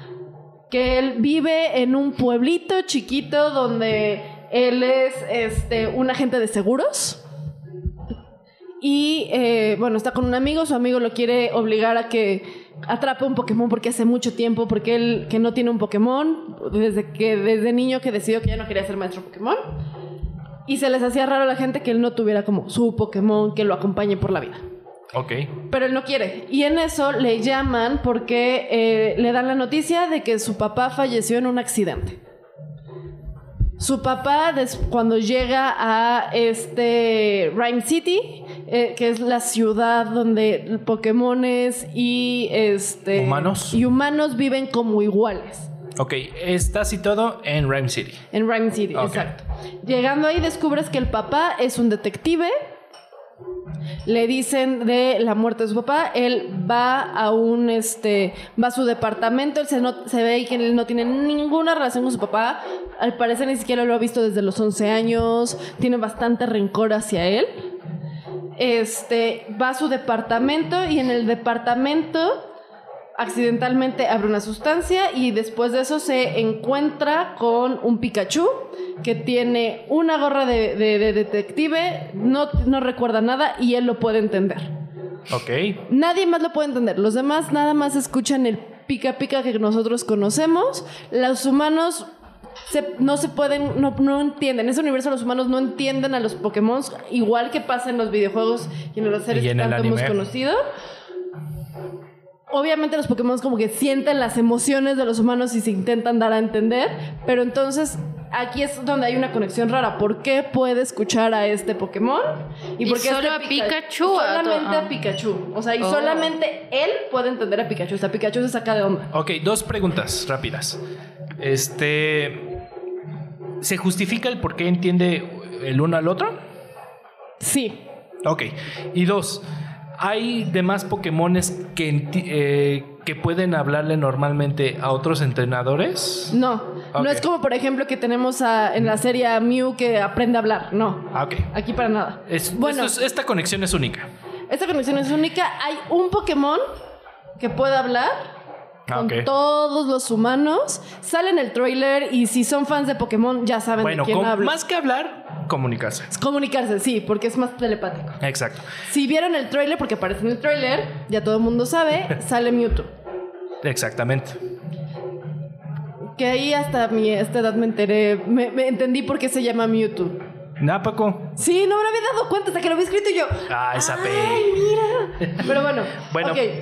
que él vive en un pueblito chiquito donde él es este, un agente de seguros. Y eh, bueno, está con un amigo, su amigo lo quiere obligar a que atrape un Pokémon porque hace mucho tiempo, porque él que no tiene un Pokémon, desde que desde niño que decidió que ya no quería ser maestro Pokémon. Y se les hacía raro a la gente que él no tuviera como su Pokémon que lo acompañe por la vida. Ok. Pero él no quiere. Y en eso le llaman porque eh, le dan la noticia de que su papá falleció en un accidente. Su papá, cuando llega a este Rhyme City, eh, que es la ciudad donde Pokémones y este Humanos. y humanos viven como iguales. Ok, está situado en Rhyme City. En Rhyme City, exacto. Llegando ahí descubres que el papá es un detective. Le dicen de la muerte de su papá. Él va a un este. va a su departamento. Él se, no- se ve que él no tiene ninguna relación con su papá. Al parecer ni siquiera lo ha visto desde los 11 años. Tiene bastante rencor hacia él. Este va a su departamento y en el departamento accidentalmente abre una sustancia y después de eso se encuentra con un Pikachu que tiene una gorra de, de- de detective, no, no recuerda nada y él lo puede entender. Ok. Nadie más lo puede entender. Los demás nada más escuchan el pica pica que nosotros conocemos. Los humanos se- no se pueden, no, no entienden. En ese universo los humanos no entienden a los Pokémon, igual que pasa en los videojuegos y en las series que tanto hemos conocido. Obviamente los Pokémon como que sienten las emociones de los humanos y se intentan dar a entender, pero entonces aquí es donde hay una conexión rara. ¿Por qué puede escuchar a este Pokémon? ¿Y por qué solo este a Pika- Pikachu a Solamente ah. a Pikachu. O sea, y Oh. solamente él puede entender a Pikachu. O sea, Pikachu se saca de onda. Ok, dos preguntas rápidas. Este. ¿Se justifica el por qué entiende el uno al otro? Sí. Ok. Y dos, ¿hay demás Pokémones que, eh, que pueden hablarle normalmente a otros entrenadores? No. No es como, por ejemplo, que tenemos a- en la serie a Mew que aprende a hablar. No. Ah. Aquí para nada. Es- bueno, es- esta conexión es única. esta conexión es única. Hay un Pokémon que puede hablar. Ah, Con todos los humanos. Sale en el trailer y si son fans de Pokémon ya saben Bueno, de quién habla. más que hablar, comunicarse. Es comunicarse, sí, porque es más telepático. Exacto. Si vieron el trailer, porque aparece en el trailer, ya todo el mundo sabe, sale Mewtwo. Exactamente. Que ahí hasta mi esta edad me enteré, me, me entendí por qué se llama Mewtwo. ¿Nada, Paco? Sí, no me lo había dado cuenta hasta que lo había escrito y yo. Ah, esa. ¡Ay, mira! Pero bueno.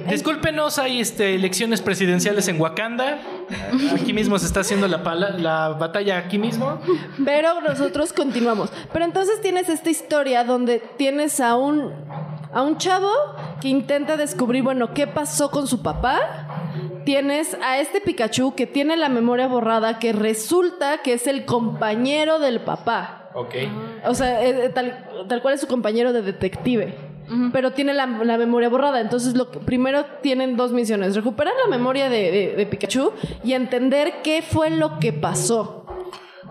Discúlpenos, hay este, elecciones presidenciales en Wakanda. Aquí mismo se está haciendo la, pala- la batalla aquí mismo. Pero nosotros continuamos. Pero entonces tienes esta historia donde tienes a un a un chavo que intenta descubrir, bueno, qué pasó con su papá. Tienes a este Pikachu que tiene la memoria borrada, que resulta que es el compañero del papá. Ok. O sea, eh, eh, tal, tal cual es su compañero de detective. Pero tiene la, la memoria borrada. Entonces, lo que, primero tienen dos misiones: recuperar la memoria de, de- de Pikachu y entender qué fue lo que pasó.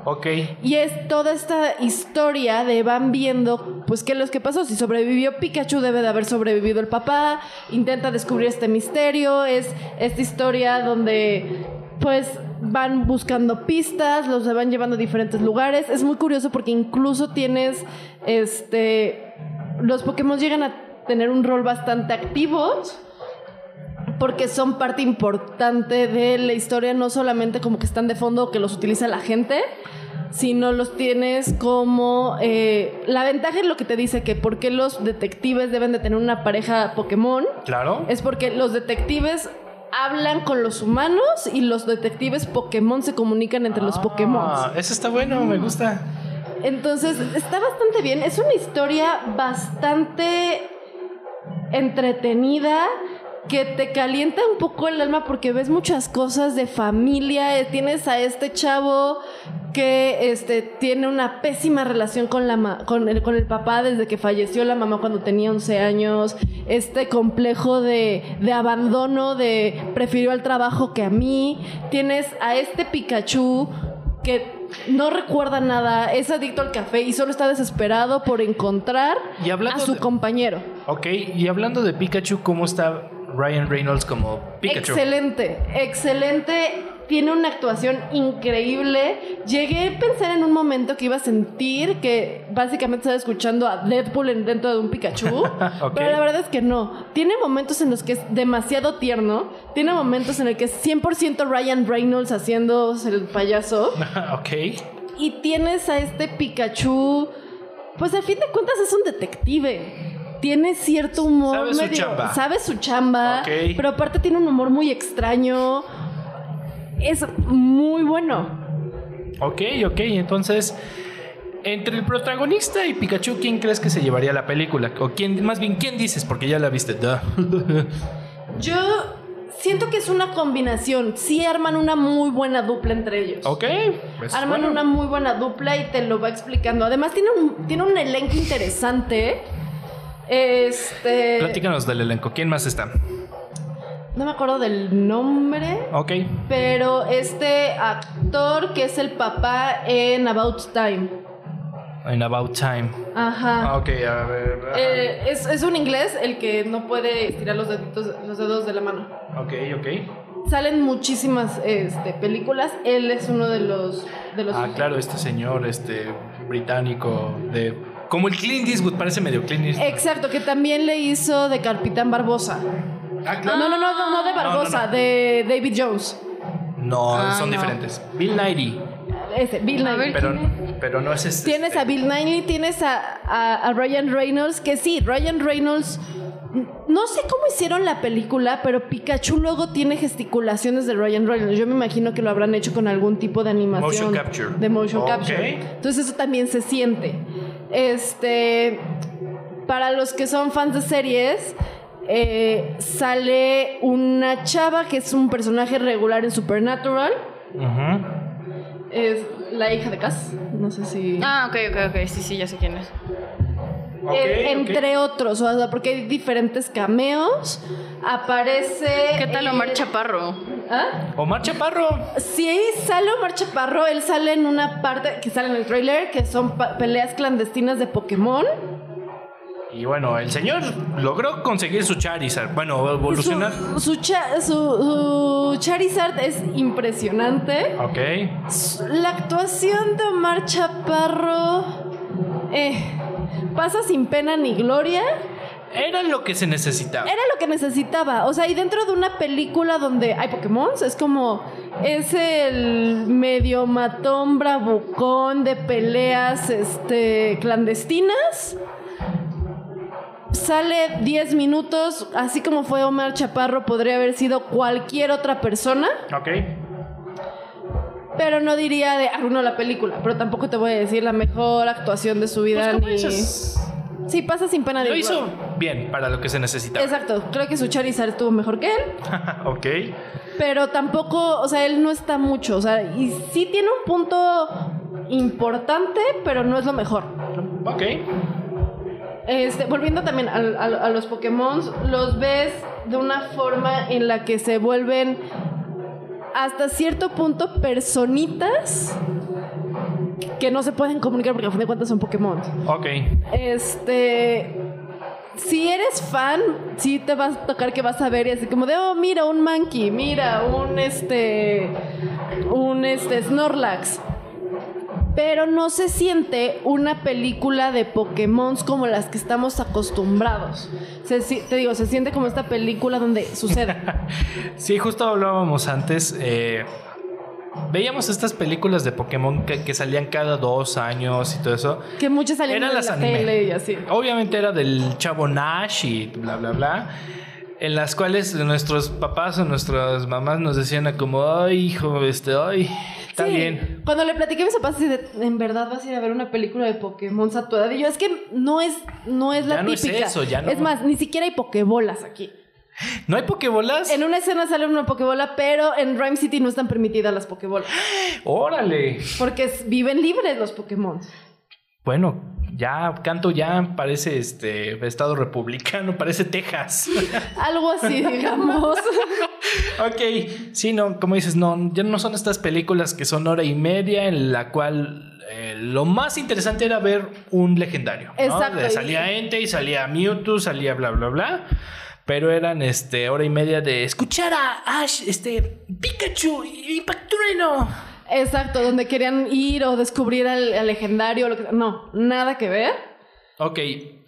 Ok. Y es toda esta historia de van viendo, pues, qué es lo que pasó. Si sobrevivió Pikachu, debe de haber sobrevivido el papá. Intenta descubrir este misterio. Es esta historia donde, pues, van buscando pistas, los van llevando a diferentes lugares. Es muy curioso porque incluso tienes, este, los Pokémon llegan a tener un rol bastante activo porque son parte importante de la historia, no solamente como que están de fondo o que los utiliza la gente, sino los tienes como... eh, la ventaja es lo que te dice que por qué los detectives deben de tener una pareja Pokémon, Claro. es porque los detectives hablan con los humanos y los detectives Pokémon se comunican entre los Pokémon. Ah, eso está bueno, me gusta. Entonces, está bastante bien. Es una historia bastante entretenida que te calienta un poco el alma porque ves muchas cosas de familia. Tienes a este chavo que este, tiene una pésima relación con, la con, el, con el papá desde que falleció la mamá cuando tenía 11 años. Este complejo de, de abandono, de prefirió el trabajo que a mí. Tienes a este Pikachu que no recuerda nada, es adicto al café y solo está desesperado por encontrar Y a su de- compañero. Ok, y hablando de Pikachu, ¿cómo está Ryan Reynolds como Pikachu? Excelente, excelente. Tiene una actuación increíble. Llegué a pensar en un momento que iba a sentir que básicamente estaba escuchando a Deadpool en- dentro de un Pikachu. Pero la verdad es que no. Tiene momentos en los que es demasiado tierno. Tiene momentos en los que es 100% Ryan Reynolds haciéndose el payaso. ok. Y tienes a este Pikachu. Pues al fin de cuentas es un detective. tiene cierto humor Sabe su chamba. Sabe su chamba. Ok. Pero aparte tiene un humor muy extraño. Es muy bueno. Ok, ok, entonces. Entre el protagonista y Pikachu, ¿quién crees que se llevaría la película? O quién, más bien, ¿quién dices? Porque ya la viste. Duh. Yo siento que es una combinación. Sí arman una muy buena dupla entre ellos. ok. pues, Arman bueno. una muy buena dupla y te lo va explicando. Además, tiene un, tiene un elenco interesante. Este. Platícanos del elenco. ¿Quién más está? No me acuerdo del nombre. Ok. Pero este actor que es el papá en About Time. En About Time. Ajá. Ah, Ok, a ver. Eh, es, es un inglés el que no puede estirar los, deditos, los dedos de la mano. Ok, ok. Salen muchísimas este, películas. Él es uno de los. De los Ah, claro, este señor, este británico de. Como el Clint Eastwood, parece medio Clint Eastwood. Exacto, que también le hizo de Capitán Barbosa. Ah, No, no, no, no, no de Barbosa, No, no, no. de David Jones. No, Ah, son no. diferentes. Bill Nighy. Ese, Bill Nighy. Pero, pero no es este. Tienes a Bill Nighy, tienes a, a- a Ryan Reynolds, que sí, Ryan Reynolds. No sé cómo hicieron la película, pero Pikachu luego tiene gesticulaciones de Ryan Reynolds. Yo me imagino que lo habrán hecho con algún tipo de animación. Motion capture. De motion Ok. capture. Entonces eso también se siente. Este. Para los que son fans de series. Eh, sale una chava que es un personaje regular en Supernatural. Es la hija de Cass. No sé si. Ah, ok, ok, ok. Sí, sí, ya sé quién es. Eh, entre otros, o sea, porque hay diferentes cameos. Aparece. ¿Qué tal Omar Chaparro? ¿Ah? Omar Chaparro. Sí, sale Omar Chaparro. Él sale en una parte que sale en el trailer, que son peleas clandestinas de Pokémon. Y bueno, el señor logró conseguir su Charizard. Bueno, evolucionar. Su, su, cha- su- su Charizard es impresionante. Ok. La actuación de Omar Chaparro. eh, pasa sin pena ni gloria. Era lo que se necesitaba. Era lo que necesitaba. O sea, y dentro de una película donde hay Pokémon, es como. Es el medio matón bravucón de peleas este, clandestinas. Sale 10 minutos, así como fue Omar Chaparro, podría haber sido cualquier otra persona, Ok. pero no diría de arruinó la película. Pero tampoco te voy a decir la mejor actuación de su vida Pues ni. dices, Sí, pasa sin pena de lo hizo bien para lo que se necesitaba. Exacto, creo que su Charizard estuvo mejor que él. ok. Pero tampoco, o sea, él no está mucho. O sea, y sí tiene un punto importante, pero no es lo mejor. Ok. Este, volviendo también al- a, los Pokémon, los ves de una forma en la que se vuelven hasta cierto punto personitas que no se pueden comunicar porque a fin de cuentas son Pokémon. Ok. Este. Si eres fan, sí te vas a tocar que vas a ver y así como de, oh, mira, un monkey, mira, un este. Un este Snorlax. Pero no se siente una película de Pokémon como las que estamos acostumbrados. Se te digo, se siente como esta película donde sucede. Sí, justo hablábamos antes. eh, veíamos estas películas de Pokémon que, que salían cada dos años y todo eso. que muchas salían Eran en las la anime. tele y así. Obviamente era del chavo Nash y bla, bla, bla. En las cuales nuestros papás o nuestras mamás nos decían como, ay, hijo, este, ay, está Sí, bien. Cuando le platiqué a mis papás, en verdad vas a ir a ver una película de Pokémon a tu edad. Y yo, es que no es, no es la Ya no es típica. eso, ya no. Es más, ni siquiera hay Pokébolas aquí. ¿No hay Pokébolas? En una escena sale una Pokébola, pero en Rhyme City no están permitidas las Pokébolas. Órale. Porque es- viven libres los Pokémon. Bueno, ya Canto ya parece este estado republicano, parece Texas. Algo así, digamos. ok, sí, no, como dices, no, ya no son estas películas que son hora y media en la cual eh, lo más interesante era ver un legendario. ¿no? Exacto, De- y- salía salía Mewtwo, salía bla, bla, bla. Pero eran este hora y media de escuchar a Ash, este Pikachu y Impactrueno. Exacto, donde querían ir o descubrir al, al legendario. Lo que, no, nada que ver. Ok,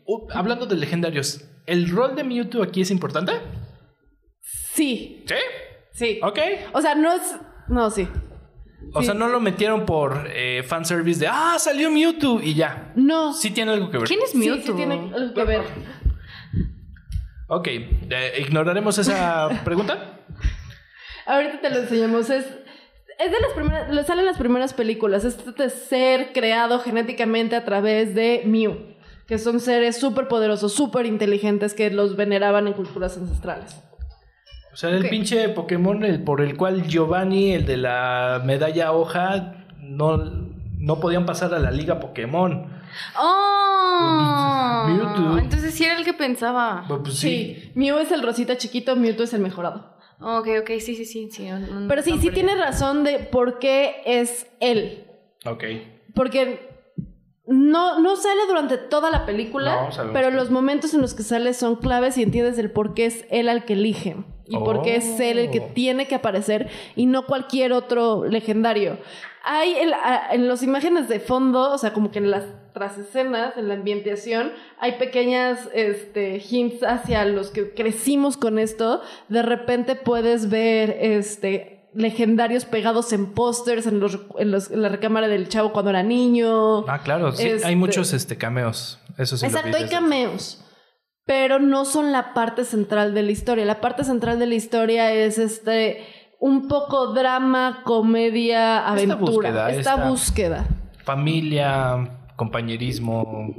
uh, hablando de legendarios, ¿el rol de Mewtwo aquí es importante? Sí, Sí. sí. Ok. O sea, no es. No, sí. O Sí. sea, no lo metieron por eh, fanservice de, ah, salió Mewtwo y ya. No. Sí tiene algo que ver. ¿Quién es Sí, Mewtwo? sí tiene algo que ver. Ok, eh, ignoraremos esa pregunta. Ahorita te lo enseñamos. Es, es de las primeras, le salen las primeras películas. Es de ser creado genéticamente a través de Mew, que son seres súper poderosos, súper inteligentes que los veneraban en culturas ancestrales. O sea, el Ok. pinche Pokémon el por el cual Giovanni, el de la medalla hoja, no, no podían pasar a la liga Pokémon. ¡Oh! Mewtwo. Entonces sí era el que pensaba. Pues, pues sí. Mew es el rosita chiquito, Mewtwo es el mejorado. Ok, ok, sí, sí, sí. sí Pero sí, sí perdí. tiene razón de por qué es él. Ok. Porque no, no sale durante toda la película, No, pero los momentos en los que sale son claves y entiendes el por qué es él al que eligen. Y por qué es él el que Oh. tiene que aparecer y no cualquier otro legendario. Hay en, la- en las imágenes de fondo, o sea, como que en las tras escenas, en la ambientación, hay pequeñas este, hints hacia los que crecimos con esto. De repente puedes ver este, legendarios pegados en pósters en, los, en, los- en la recámara del chavo cuando era niño. Ah, claro, sí. Este- Hay muchos este, cameos. Eso sí Exacto, hay cameos. Pero no son la parte central de la historia. La parte central de la historia es este un poco drama, comedia, Esta aventura. búsqueda, esta esta- búsqueda. Familia, compañerismo.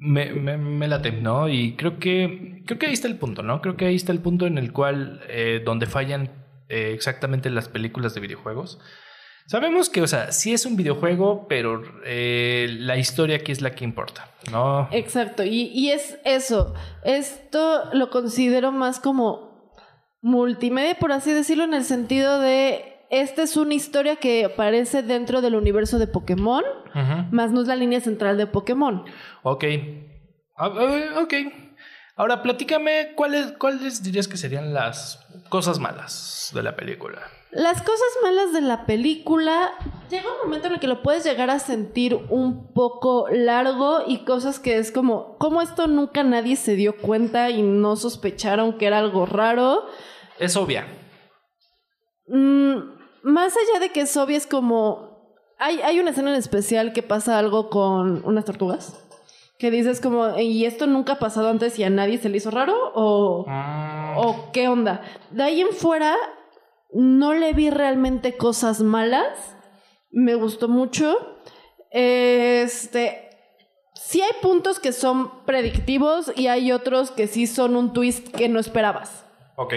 Me, me, me late, ¿no? Y creo que, creo que ahí está el punto, ¿no? Creo que ahí está el punto en el cual, eh, donde fallan eh, exactamente las películas de videojuegos. Sabemos que, o sea, sí es un videojuego, pero eh, la historia aquí es la que importa, ¿no? Exacto. Y, y es eso. Esto lo considero más como multimedia, por así decirlo, en el sentido de. Esta es una historia que aparece dentro del universo de Pokémon, más no es la línea central de Pokémon. Ok. Ok. Ahora, platícame, ¿cuáles, ¿cuáles dirías que serían las cosas malas de la película? Las cosas malas de la película, llega un momento en el que lo puedes llegar a sentir un poco largo y cosas que es como, como esto nunca nadie se dio cuenta y no sospecharon que era algo raro. Es obvia. Mm, más allá de que es obvio, es como, hay, hay una escena en especial que pasa algo con unas tortugas. Que dices como, ¿y esto nunca ha pasado antes y a nadie se le hizo raro? ¿O, ¿O qué onda? De ahí en fuera, no le vi realmente cosas malas. Me gustó mucho. Este. Sí hay puntos que son predictivos y hay otros que sí son un twist que no esperabas. Ok.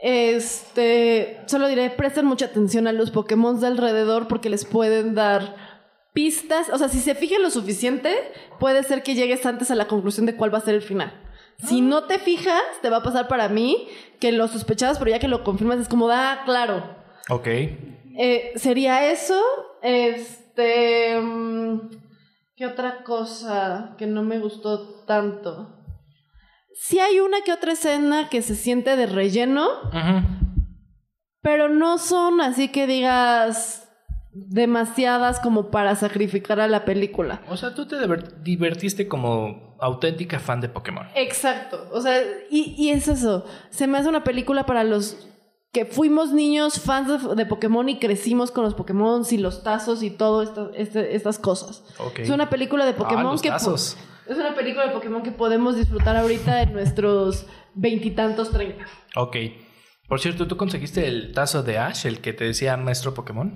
Este. Solo diré, presten mucha atención a los Pokémon de alrededor porque les pueden dar pistas. O sea, si se fijan lo suficiente, puede ser que llegues antes a la conclusión de cuál va a ser el final. Si no te fijas, te va a pasar para mí que lo sospechabas, pero ya que lo confirmas es como, ah, claro. Ok. Eh, sería eso. Este. mm, ¿Qué otra cosa que no me gustó tanto? Sí hay una que otra escena que se siente de relleno, pero no son así que digas demasiadas como para sacrificar a la película. O sea, tú te diver- divertiste como auténtica fan de Pokémon. Exacto. O sea, y, y es eso. Se me hace una película para los que fuimos niños fans de, de Pokémon y crecimos con los Pokémon y los tazos y todo esto, este- estas cosas. Es una película de Pokémon Ah, los que tazos. es una película de Pokémon que podemos disfrutar ahorita en nuestros veintitantos, treinta. Ok. Por cierto, ¿tú conseguiste el tazo de Ash, el que te decía maestro Pokémon?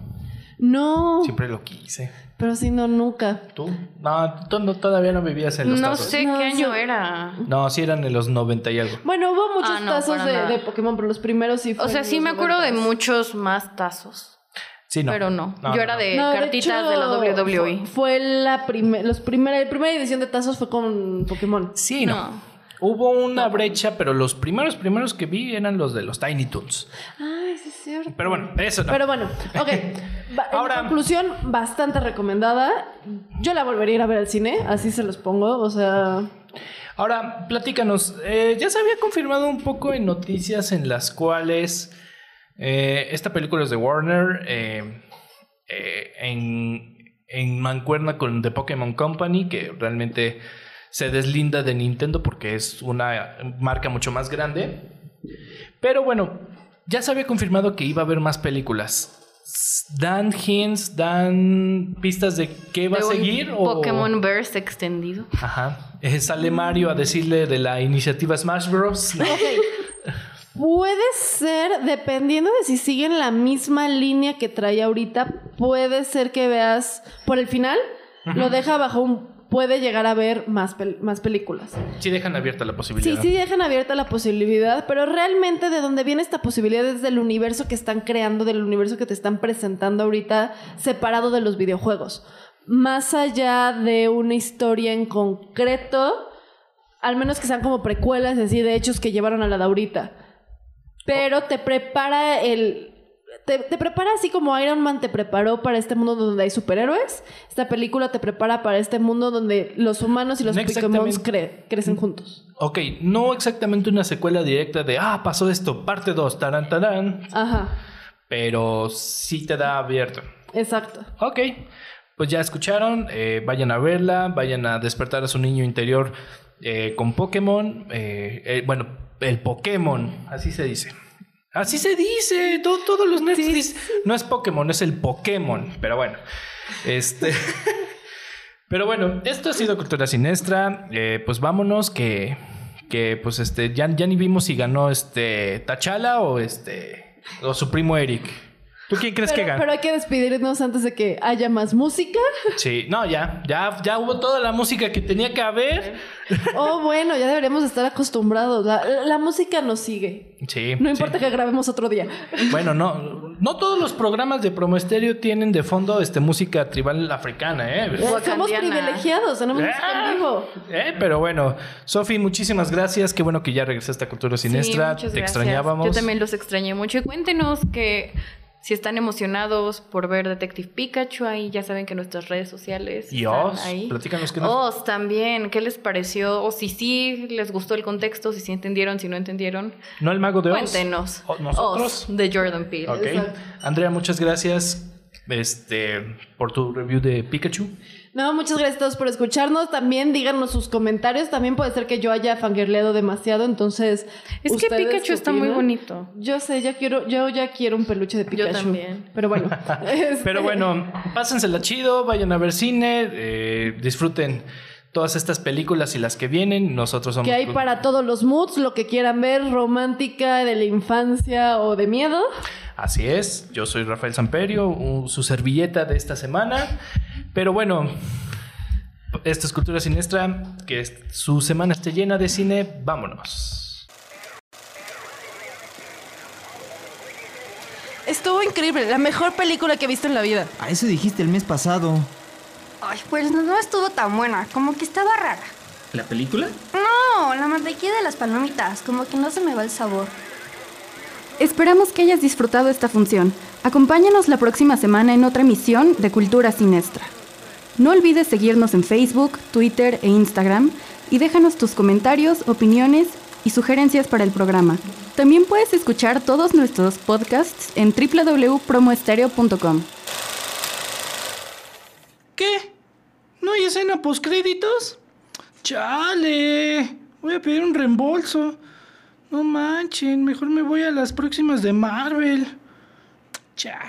No, Siempre lo quise. pero si no, nunca. ¿Tú? No, tú no- todavía no vivías en los No tazos. sé No, qué año era. No, sí eran en los 90 y algo. Bueno, hubo muchos Ah, no, tazos de, Pokémon, pero los primeros sí O fueron sea, sí me acuerdo de 90s. muchos más tazos. Sí, no. Pero no. No, Yo no, era de No, cartitas de, hecho, la WWE. Fue, fue la primer, los primera, la primera edición de tazos fue con Pokémon. Sí, no. Hubo una brecha, pero los primeros primeros que vi eran los de los Tiny Toons. Ay, sí es cierto. Pero bueno, eso no. Pero bueno, ok. Ba- en Ahora- conclusión, bastante recomendada. Yo la volvería a ir a ver al cine, así se los pongo. O sea, Ahora, platícanos. eh, ya se había confirmado un poco en noticias en las cuales eh, esta película es de Warner eh, en, en mancuerna con The Pokémon Company, que realmente se deslinda de Nintendo porque es una marca mucho más grande. Pero bueno, ya se había confirmado que iba a haber más películas. dan hints, dan pistas de qué va De a un seguir. o- Pokémon Verse extendido. Ajá. Eh, sale Mario a decirle de la iniciativa Smash Bros. ¿no? Puede ser, dependiendo de si siguen la misma línea que trae ahorita, puede ser que veas por el final, lo deja bajo un... Puede llegar a ver más, pel- más películas. Sí dejan abierta la posibilidad. Sí, sí dejan abierta la posibilidad, pero realmente de donde viene esta posibilidad es del universo que están creando, del universo que te están presentando ahorita, separado de los videojuegos. Más allá de una historia en concreto, al menos que sean como precuelas así de hechos que llevaron a la de ahorita. Pero te prepara el... Te, te prepara así como Iron Man te preparó para este mundo donde hay superhéroes. Esta película te prepara para este mundo donde los humanos y los No Pokémon cre- crecen juntos. Ok, no exactamente una secuela directa de, ah, pasó esto, parte 2, tarán, tarán, Ajá, pero sí te da abierto. exacto. Ok, pues ya escucharon, eh, vayan a verla, vayan a despertar a su niño interior eh, con Pokémon. eh, eh, bueno, el Pokémon, así se dice. Así se dice, todo- todos los Netflix. No es Pokémon, es el Pokémon, pero bueno. Este. pero bueno, esto ha sido Cultura Siniestra. eh, pues vámonos, que, que pues este, ya, ya ni vimos si ganó este Tachala o este. o su primo Eric. ¿Tú quién crees que Pero, ganó? pero hay que despedirnos antes de que haya más música. Sí, no, ya, ya, ya hubo toda la música que tenía que haber. Oh, bueno, ya deberíamos estar acostumbrados. La, la música nos sigue. Sí. No importa sí. que grabemos otro día. Bueno, no, no todos los programas de promo estéreo tienen de fondo este música tribal africana, ¿eh? Somos Wakandiana. privilegiados, tenemos música en vivo. Eh, Pero bueno, Sofi, muchísimas gracias. Qué bueno que ya regresaste a Cultura Siniestra. Sí, Te gracias. extrañábamos. Yo también los extrañé mucho. Y cuéntenos que si están emocionados por ver Detective Pikachu, ahí ya saben que nuestras redes sociales Y están Oz, ahí. platícanos qué nos- Oz también, ¿qué les pareció? O si sí les gustó el contexto, si sí entendieron, si no entendieron. ¿No el mago de Oz? Cuéntenos. ¿Nosotros? Oz, de Jordan Peele. Ok. Andrea, muchas gracias este, por tu review de Pikachu. No, muchas gracias a todos por escucharnos. También díganos sus comentarios. También puede ser que yo haya fangirleado demasiado, entonces. Es que ¿ustedes Pikachu está muy bonito. Yo sé, ya quiero, yo ya quiero un peluche de Pikachu. también. Pero bueno. este, Pero bueno, pásensela chido, vayan a ver cine, eh, disfruten todas estas películas y las que vienen. Nosotros somos. Que hay para todos los moods, lo que quieran ver, romántica, de la infancia o de miedo. Así es, yo soy Rafael Samperio, un- su servilleta de esta semana. Pero bueno, esta es Cultura Siniestra, que su semana esté llena de cine, vámonos. Estuvo increíble, la mejor película que he visto en la vida. A eso dijiste el mes pasado. Ay, pues no estuvo tan buena, como que estaba rara. ¿La película? No, la mantequilla de las palomitas, como que no se me va el sabor. Esperamos que hayas disfrutado esta función. Acompáñanos la próxima semana en otra emisión de Cultura Siniestra. No olvides seguirnos en Facebook, Twitter e Instagram y déjanos tus comentarios, opiniones y sugerencias para el programa. También puedes escuchar todos nuestros podcasts en www.promoestereo.com. ¿Qué? ¿No hay escena postcréditos? Chale, voy a pedir un reembolso. No manchen, mejor me voy a las próximas de Marvel. Cha.